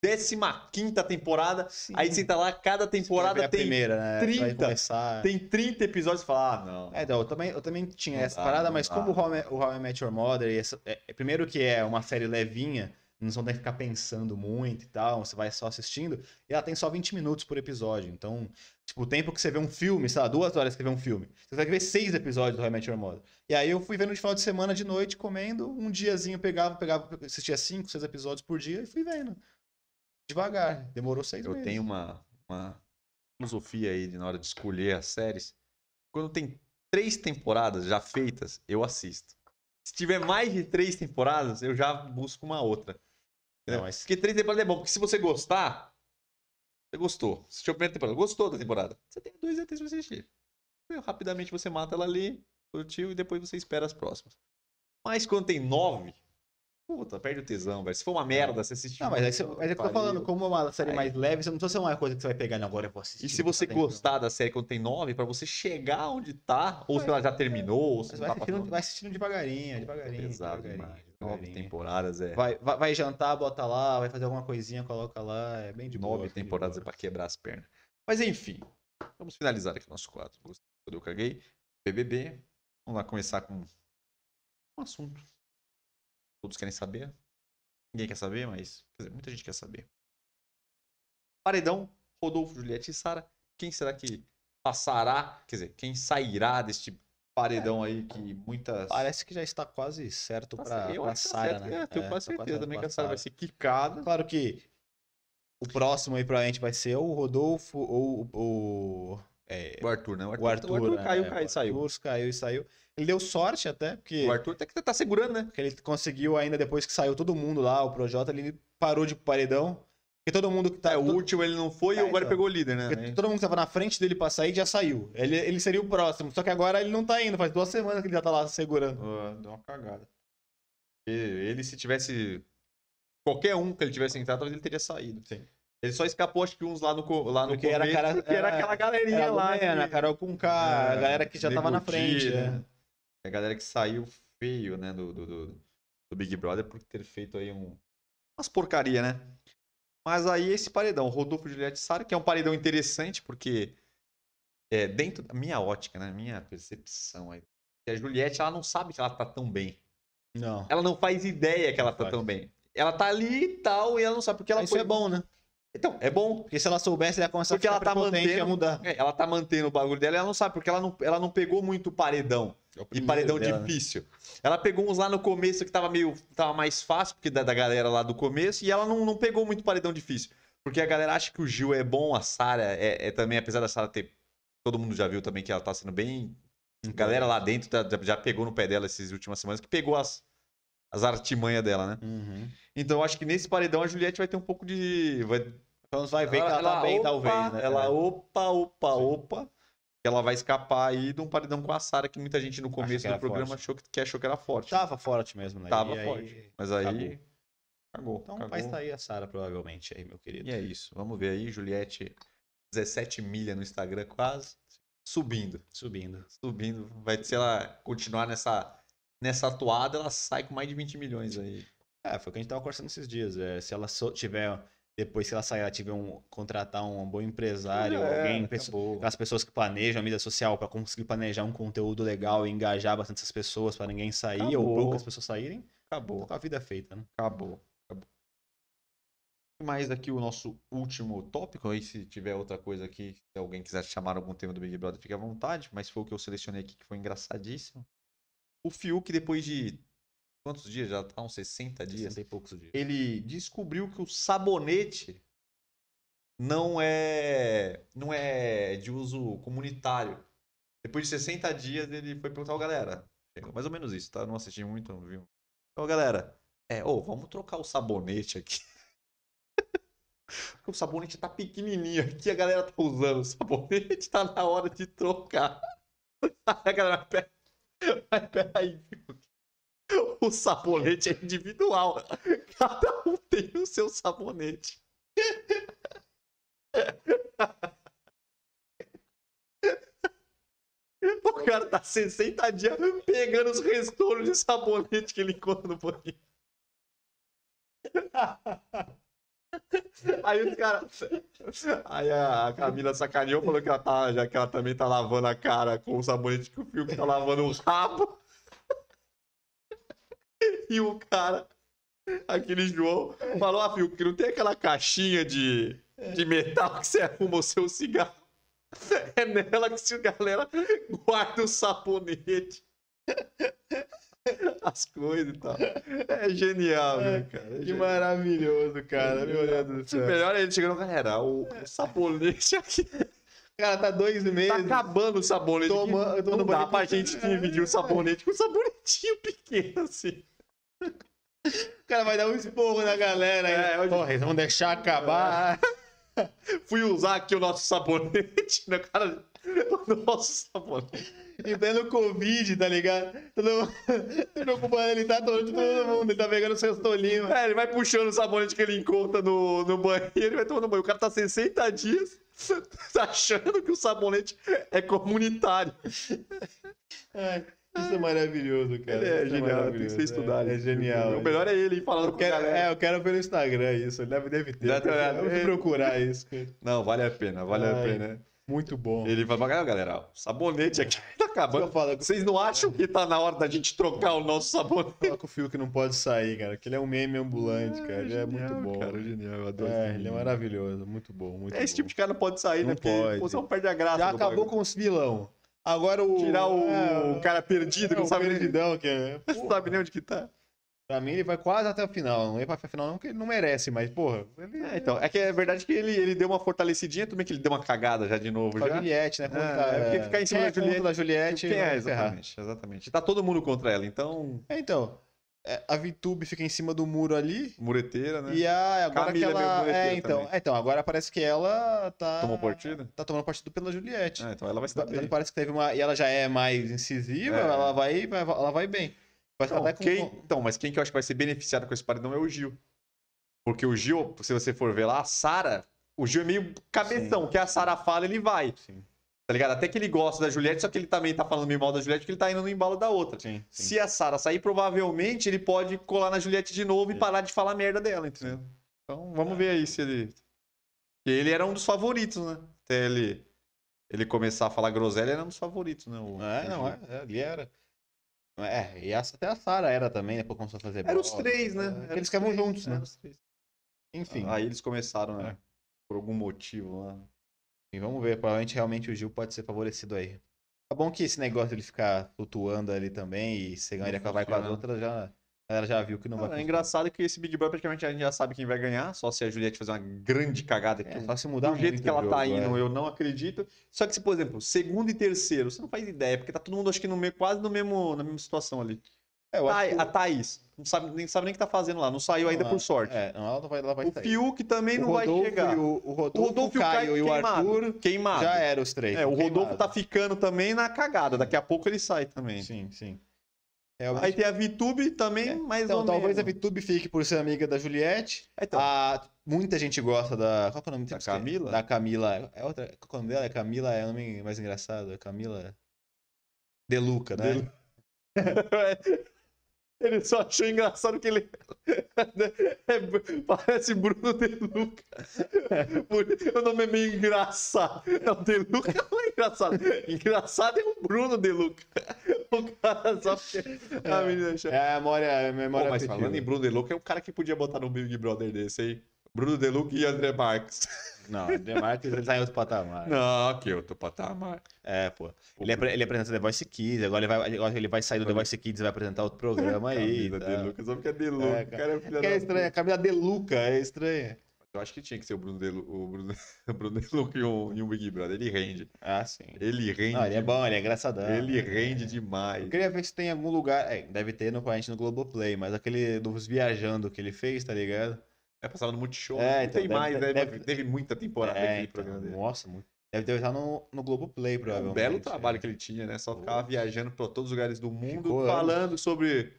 Décima quinta temporada, Sim. aí você tá lá, cada temporada a tem, primeira, né? Você vai 30. começar... tem 30 episódios e fala, ah, não. É, então, eu também, eu também tinha Não essa dá, parada, mas dá. como o How, I o How I Met Your Mother, e essa- é, é, primeiro que é uma série levinha, não só tem que ficar pensando muito e tal, você vai só assistindo, e ela tem só 20 minutos por episódio. Então, tipo, o tempo que você vê um filme, sei lá, duas horas que você vê um filme, você vai ver seis episódios do How I Met Your Mother. E aí eu fui vendo de final de semana, de noite, comendo, um diazinho pegava, pegava, assistia cinco, seis episódios por dia e fui vendo. Devagar, demorou seis Eu meses. tenho uma, uma filosofia aí de na hora de escolher as séries. Quando tem três temporadas já feitas, eu assisto. Se tiver mais de três temporadas, eu já busco uma outra. Entendeu? Mas- Porque três temporadas é bom, porque se você gostar, você gostou. Se a primeira temporada, gostou da temporada, você tem dois até pra assistir. Rapidamente você mata ela ali, curtiu, e depois você espera as próximas. Mas quando tem nove, puta, perde o tesão, velho. Se for uma merda, você assistiu. Não, mas é, que você- mas é que eu tô falando, como é uma série mais leve, você não precisa ser uma coisa que você vai pegar, não, agora eu vou assistir. E se você tá não. gostar da série quando tem nove, pra você chegar onde tá, ou se Vai- ela já terminou, ou se Mas não vai tá assistindo, passando. vai assistindo devagarinho, devagarinho. Pesado demais. Nove temporadas é. Vai, vai, vai jantar, bota lá, vai fazer alguma coisinha, coloca lá, é bem de boa. Nove de temporadas é boa. pra quebrar as pernas. Mas enfim, vamos finalizar aqui o nosso quadro. Gostei quando eu caguei. BBB. Vamos lá começar com um assunto. Todos querem saber. Ninguém quer saber, mas quer dizer, muita gente quer saber. Paredão, Rodolfo, Juliette e Sara. Quem será que passará? Quer dizer, quem sairá deste paredão aí que muitas. Parece que já está quase certo Tá que tá Sara, né? é, tenho É, quase tá certeza também que a Sara vai ser quicada. Claro que o próximo aí provavelmente vai ser ou o Rodolfo ou o. é, O Arthur, né? O Arthur, o Arthur, o Arthur né? caiu, É, caiu, o saiu. Arthur caiu e saiu. Ele deu sorte até, porque O Arthur até que tá segurando, né? Porque ele conseguiu ainda, depois que saiu todo mundo lá, o Projota, ele parou de paredão. Porque todo mundo que tá. É, o último ele não foi e É, agora então. pegou o líder, né? porque todo mundo que tava na frente dele pra sair já saiu. Ele, ele seria o próximo. Só que agora ele não tá indo, faz duas semanas que ele já tá lá segurando. Ah, deu uma cagada. Porque Ele, se tivesse. Qualquer um que ele tivesse entrado, talvez ele teria saído. Sim. Ele só escapou, acho que uns lá no, lá no Porque era começo, cara- porque era era- aquela galerinha Era a lá. Lumena, que- Carol com K, a É, galera que já tava na frente. Né? né? A galera que saiu feio, né, do, do, do- do Big Brother por ter feito aí um... umas porcaria, né? Mas aí esse paredão, Rodolfo, Juliette Sara, que é um paredão interessante, porque é, dentro da minha ótica, né, minha percepção aí, que a Juliette, ela não sabe que ela tá tão bem. Não. Ela não faz ideia que ela Não tá faz. tão bem. Ela tá ali e tal, e ela não sabe porque ela Isso foi... é bom, né? Então, é bom, Porque se ela soubesse, ela ia começar Porque a ela ficar tá prepotente e ia mantendo- mudar. É, ela tá mantendo o bagulho dela e ela não sabe, porque ela não, ela não pegou muito paredão. É o E paredão dela, né? difícil. Ela pegou uns lá no começo que tava meio. tava mais fácil, porque da, da galera lá do começo, e ela não, não pegou muito paredão difícil. Porque a galera acha que o Gil é bom, a Sara é, é também, apesar da Sara ter. Todo mundo já viu também que ela tá sendo bem. A galera lá dentro tá- já, já pegou no pé dela essas últimas semanas, que pegou as, as artimanhas dela, né? Uhum. Então eu acho que nesse paredão a Juliette vai ter um pouco de. Vai, Então vai ver que ela, tá bem, opa, talvez, né? Ela, É. opa, opa, Sim. opa. Ela vai escapar aí de um paredão com a Sara, que muita gente no começo do programa forte. achou que, que achou que era forte. Tava forte mesmo, né? Tava E aí- forte. Mas aí. acabou. Cagou. Então cagou. vai sair a Sara, provavelmente, aí, meu querido. E é isso. Vamos ver aí, Juliette. 17 milha no Instagram, quase. Subindo. Subindo. Subindo. Vai, se ela continuar nessa, nessa atoada, ela sai com mais de 20 milhões aí. É, foi o que a gente tava conversando esses dias. é, se ela só tiver, depois que ela sair, ela tiver um, contratar um bom empresário, É, alguém, aquelas pessoas que planejam a mídia social pra conseguir planejar um conteúdo legal e engajar bastante essas pessoas pra ninguém sair, ou Acabou. poucas pessoas saírem, tá Acabou. com a vida feita, né? Acabou. Acabou. Mais aqui o nosso último tópico. Aí, se tiver outra coisa aqui, se alguém quiser chamar algum tema do Big Brother, fique à vontade. Mas foi o que eu selecionei aqui, que foi engraçadíssimo. O Fiuk, depois de quantos dias? Já tá uns 60 dias. 60 e poucos dias. Ele descobriu que o sabonete não é não é de uso comunitário. Depois de 60 dias, ele foi perguntar, ô galera, mais ou menos isso, tá? Não assisti muito, não viu? Ô galera, é, ô, vamos trocar o sabonete aqui. <laughs> Porque o sabonete tá pequenininho aqui, a galera tá usando o sabonete, tá na hora de trocar. <laughs> A galera, pera, <laughs> mas peraí, o sabonete é individual. Cada um tem o seu sabonete. <laughs> O cara tá 60 dias pegando os restolhos de sabonete que ele encontra no banheiro. Aí os caras. Aí a Camila sacaneou, falou que ela, tá, já que ela também tá lavando a cara com o sabonete que o Fiuk tá lavando o rabo. E o cara, aquele João, falou: Ah, Fiuk, que não tem aquela caixinha de, de metal que você arruma o seu cigarro. É nela que a galera guarda o sabonete. As coisas e tal. É genial, né, cara? É Que genial. maravilhoso, cara. Meu Deus do céu. Melhor é ele chegando, galera, o, o sabonete aqui. Cara, tá dois Tá meses. acabando o sabonete. Toma- não dá pra gente dividir o <laughs> sabonete com um sabonetinho pequeno, assim. O cara vai dar um esporro na galera. É, É, hoje- Porra, eles vão deixar acabar. <laughs> Fui usar aqui o nosso sabonete, né, cara? O nosso sabonete. E dando Covid, tá ligado? Todo mundo <laughs> preocupando, ele tá todo, todo mundo, ele tá pegando seus tolinhos. É, ele vai puxando o sabonete que ele encontra no, no banheiro e vai tomando banho. O cara tá 60 dias <laughs> tá achando que o sabonete é comunitário. Ai, isso é maravilhoso, cara. Ele é Isso genial, tem que ser estudado. É, é genial. O melhor é ele falando Eu a quero, é, eu quero ver no Instagram isso. Ele deve, deve ter. Deve é. procurar isso. cara. Não, vale a pena, vale a Ai. pena. Muito bom. Ele vai pagar, galera, o sabonete aqui <laughs> tá Eu acabando. falo, Vocês não acham que tá na hora da gente trocar o nosso sabonete? fala com o Fio que não pode sair, cara. Que ele é um meme ambulante, cara. Ele é muito bom. Cara, genial, eu adoro É, ele é maravilhoso. Muito bom, muito É, Esse bom. tipo de cara não pode sair, Não né? Porque pode. pô, senão perde a graça. Já acabou bagulho. com os vilão. Agora o. Tirar o, é, o cara perdido, que é, não o sabe, nem, perdidão, que é. <laughs> não sabe nem onde que tá. Pra mim, ele vai quase até o final. Não ia pra final, não, porque ele não merece, mas, porra, ele É, então, é que é verdade que ele, ele deu uma fortalecidinha, também que ele deu uma cagada já de novo. Com a Já. Juliette, né? É, Contra- é porque ficar em cima da é Juliette- da Juliette. Quem é, vai ferrar. exatamente, exatamente. Tá todo mundo contra ela, então, É, então, é, a VTube fica em cima do muro ali. mureteira, né? E a, agora Camila é ela. É, então, também. é, então, agora parece que ela tá. Tomou partido? Tá tomando partido pela Juliette. É, então ela vai se dar Então, bem. Parece que teve uma. E ela já é mais incisiva, É. ela, vai- ela vai bem. Então, ela tá com- quem- então, mas quem que eu acho que vai ser beneficiado com esse paredão é o Gil. Porque o Gil, se você for ver lá, a Sara, o Gil é meio cabeção, Sim. que a Sara fala, ele vai. Sim, Tá ligado? Até que ele gosta da Juliette, só que ele também tá falando meio mal da Juliette, porque ele tá indo no embalo da outra. sim. sim. Se a Sara sair, provavelmente ele pode colar na Juliette de novo e Sim. parar de falar merda dela, entendeu? Então vamos ver aí se ele. Porque ele era um dos favoritos, né? Até ele, ele começar a falar groselha, ele era um dos favoritos, né? O- É, não, é, é, ali era. É, e essa- até a Sara era também, depois começou a fazer Eram os três, né? é, Eram que eles os ficavam três, juntos, né? os três. Enfim, Aí eles começaram, né? É. Por algum motivo lá. enfim, vamos ver. Provavelmente realmente o Gil pode ser favorecido aí. Tá bom que esse negócio dele ficar flutuando ali também e se ganhar ele vai com as outras, já, galera já viu que não Cara, vai é engraçado que esse Big Brother praticamente a gente já sabe quem vai ganhar, só se a Juliette fazer uma grande cagada que É, só se mudar do jeito que ela o tá jogo, indo, é. eu não acredito. Só que se, por exemplo, segundo e terceiro, você não faz ideia, porque tá todo mundo acho que no meio, quase no mesmo, na mesma situação ali. É, eu acho Tha- que o- A Thaís, não sabe, nem sabe nem o que tá fazendo lá, não saiu ainda Não, por sorte. É, não, ela não vai, ela vai o sair. Fiuk também O não vai Rodolfo chegar. e o, o O Rodolfo, Rodolfo e o o Caio e o queimado. Arthur Queimado. já eram os três. É, o Rodolfo queimados. tá ficando também na cagada. Daqui a pouco ele sai também. Sim, sim. Realmente. Aí tem a VTube também, É, mais Então, ou talvez a. VTube fique por ser amiga da Juliette. Então, A, muita gente gosta da. Qual é o nome Da? Camila? Da Camila. É outra. Qual é o nome dela? É Camila, é o nome mais engraçado. É Camila. Deluca, né? Delu- <laughs> Ele só achou engraçado que ele. <laughs> É, parece Bruno De Luca. O nome é meio engraçado. Não, De Luca não é engraçado. Engraçado é o Bruno De Luca. O cara só. A menina achou. É a memória, a memória Pô, mas afetiva. falando em Bruno De Luca, é um cara que podia botar no Big Brother desse aí. Bruno De Luca e André Marques. <laughs> Não, o Demarcus ele tá em outro patamar. Não, eu tô patamar. É, pô. Ele, apre- ele apresenta The Voice Kids, agora ele vai, agora ele vai sair do The Voice Kids e vai apresentar outro programa aí. Camila tá. De Luca, só porque é De Luca. É, o cara é filho Que é da estranho, a Camila Deluca é estranha. Eu acho que tinha que ser o Bruno De, Lu- o Bruno, <laughs> o Bruno De Luca e um, e um Big Brother. Ele rende. Ah, sim. Ele rende. Não, ele é bom, ele é engraçadão. Ele rende É. demais. Eu queria ver se tem em algum lugar. É, deve ter no, a gente no Globoplay, mas aquele dos viajando que ele fez, tá ligado? É passava no Multishow. É, não então, tem deve mais, ter- né? deve- Teve muita temporada é, aquele então, programa dele. Nossa, muito. Deve ter estar no, no Globoplay, É um provavelmente. belo trabalho que ele tinha, né? Só ficava viajando por todos os lugares do mundo, Ficou falando sobre,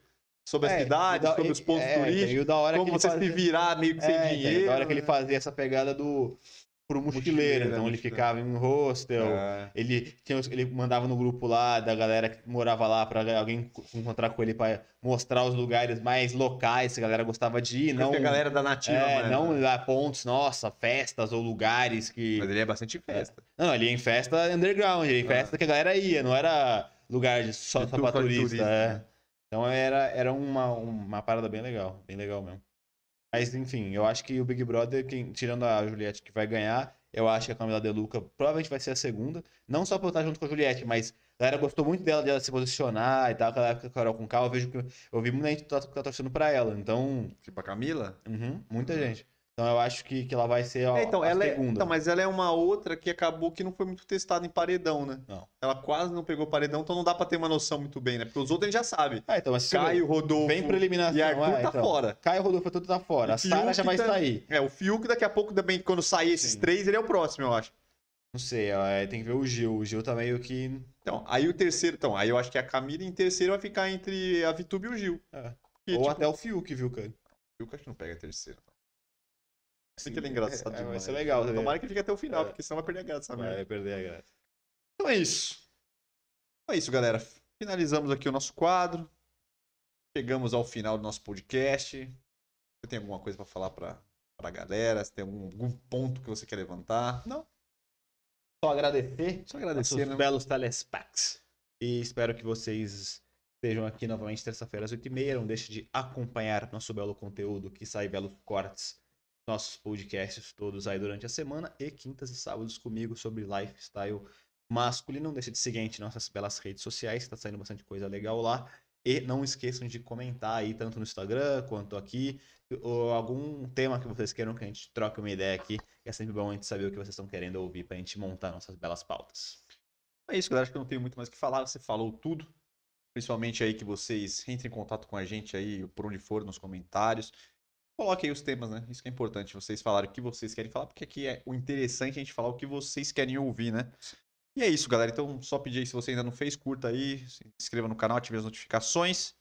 sobre a É, cidade, da- sobre os pontos é, turísticos, é como você fazia... se virar meio que sem É, então, dinheiro. da hora que ele né? fazia essa pegada do pro mochileiro, Mochileiro, então né, ele mochileiro. ficava em um hostel, É. ele tinha, ele mandava no grupo lá da galera que morava lá pra alguém co- encontrar com ele pra mostrar os lugares mais locais que a galera gostava de ir, Não, a galera da Nativa, é, mano. não lá pontos, nossa, festas ou lugares que Mas ele é bastante festa. Não, ele ia em festa underground, ele ia em Ah. festa que a galera ia, não era lugar de só, só pra turista. turista, é. né? Então era, era uma, uma parada bem legal, bem legal mesmo. Mas enfim, eu acho que o Big Brother, quem, tirando a Juliette que vai ganhar, eu acho que a Camila De Luca provavelmente vai ser a segunda. Não só por estar junto com a Juliette, mas a galera gostou muito dela, de ela se posicionar e tal. Aquela época Carol com K, eu vejo que eu vi muita gente que tá, tá torcendo pra ela. Então, Tipo a Camila? uhum, muita Uhum. gente. Então eu acho que, que ela vai ser a, É, então, a ela é, segunda. então, mas ela é uma outra que acabou que não foi muito testada em paredão, né? Não. Ela quase não pegou paredão, então não dá pra ter uma noção muito bem, né? Porque os outros a gente já sabe. Ah, então, mas Caio, Rodolfo vem pra eliminação. e Arthur ah, tá então. fora. Caio Rodolfo tudo tá fora. E A Sara já vai tá- sair. É, o Fiuk daqui a pouco também, quando sair esses Sim. três, ele é o próximo, eu acho. Não sei, é, tem que ver o Gil. O Gil tá meio que. Então, aí o terceiro, então, aí eu acho que a Camila em terceiro vai ficar entre a Vitube e o Gil. É. Que, Ou tipo, até o Fiuk, viu, cara? o Fiuk acho que não pega a terceira. Assim que ele é engraçado É, <laughs> é, vai demais. ser legal, tá Tomara que fique até o final, É. porque senão vai perder a graça, merda. Vai perder a graça. Então é isso. Então é isso, galera. Finalizamos aqui o nosso quadro. Chegamos ao final do nosso podcast. Você tem alguma coisa pra falar pra, pra galera? Você tem algum, algum ponto que você quer levantar? Não. Só agradecer. Só agradecer, né? belos telespecs. E espero que vocês estejam aqui novamente terça-feira às 8h30. Não deixe de acompanhar nosso belo conteúdo que sai belos cortes. Nossos podcasts todos aí durante a semana e quintas e sábados comigo sobre lifestyle masculino. Não deixe de a nas nossas belas redes sociais, que tá saindo bastante coisa legal lá. E não esqueçam de comentar aí, tanto no Instagram quanto aqui, ou algum tema que vocês queiram que a gente troque uma ideia aqui. É sempre bom a gente saber o que vocês estão querendo ouvir pra gente montar nossas belas pautas. É isso, galera. Acho que eu não tenho muito mais o que falar. Você falou tudo. Principalmente aí que vocês entrem em contato com a gente aí, por onde for, nos comentários. Coloquem aí os temas, né? Isso que é importante, vocês falarem o que vocês querem falar, porque aqui é o interessante a gente falar o que vocês querem ouvir, né? E é isso, galera. Então, só pedir aí, se você ainda não fez, curta aí, se inscreva no canal, ative as notificações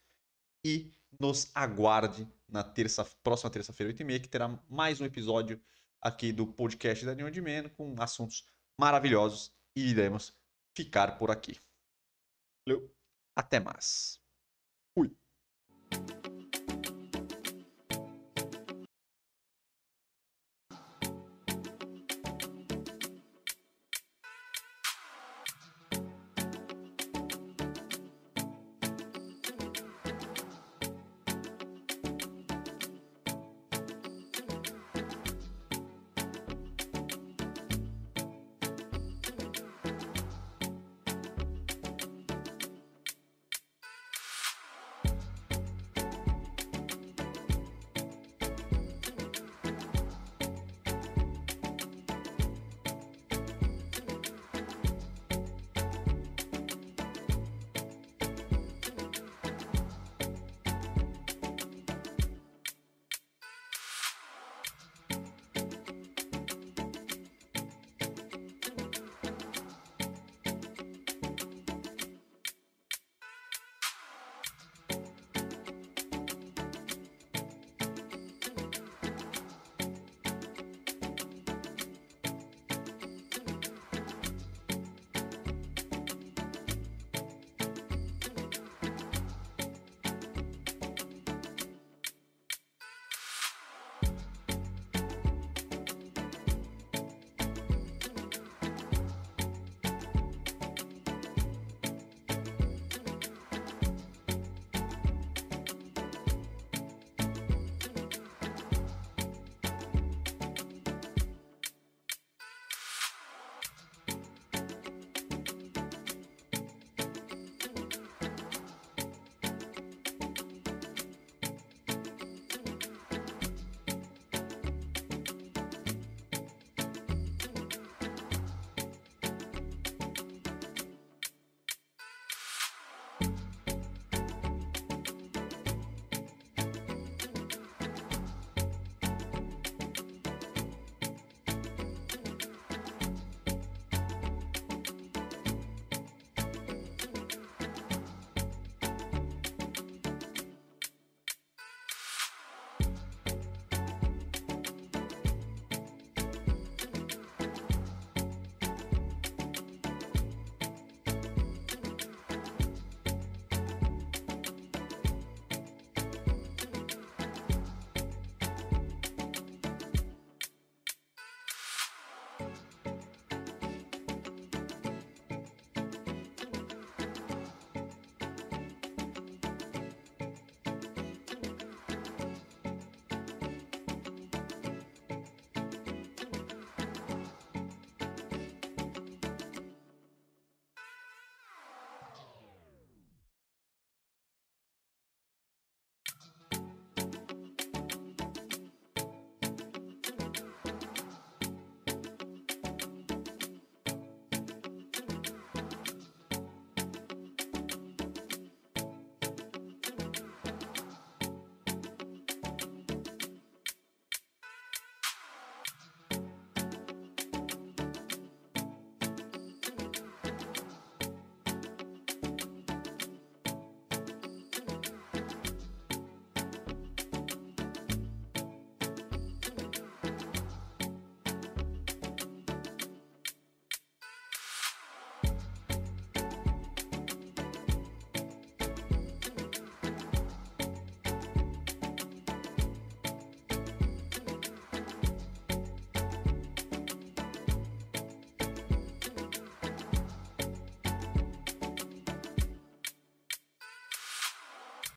e nos aguarde na terça, próxima terça-feira, 8h30, que terá mais um episódio aqui do podcast da Neon de Meno com assuntos maravilhosos e iremos ficar por aqui. Valeu, até mais. Fui.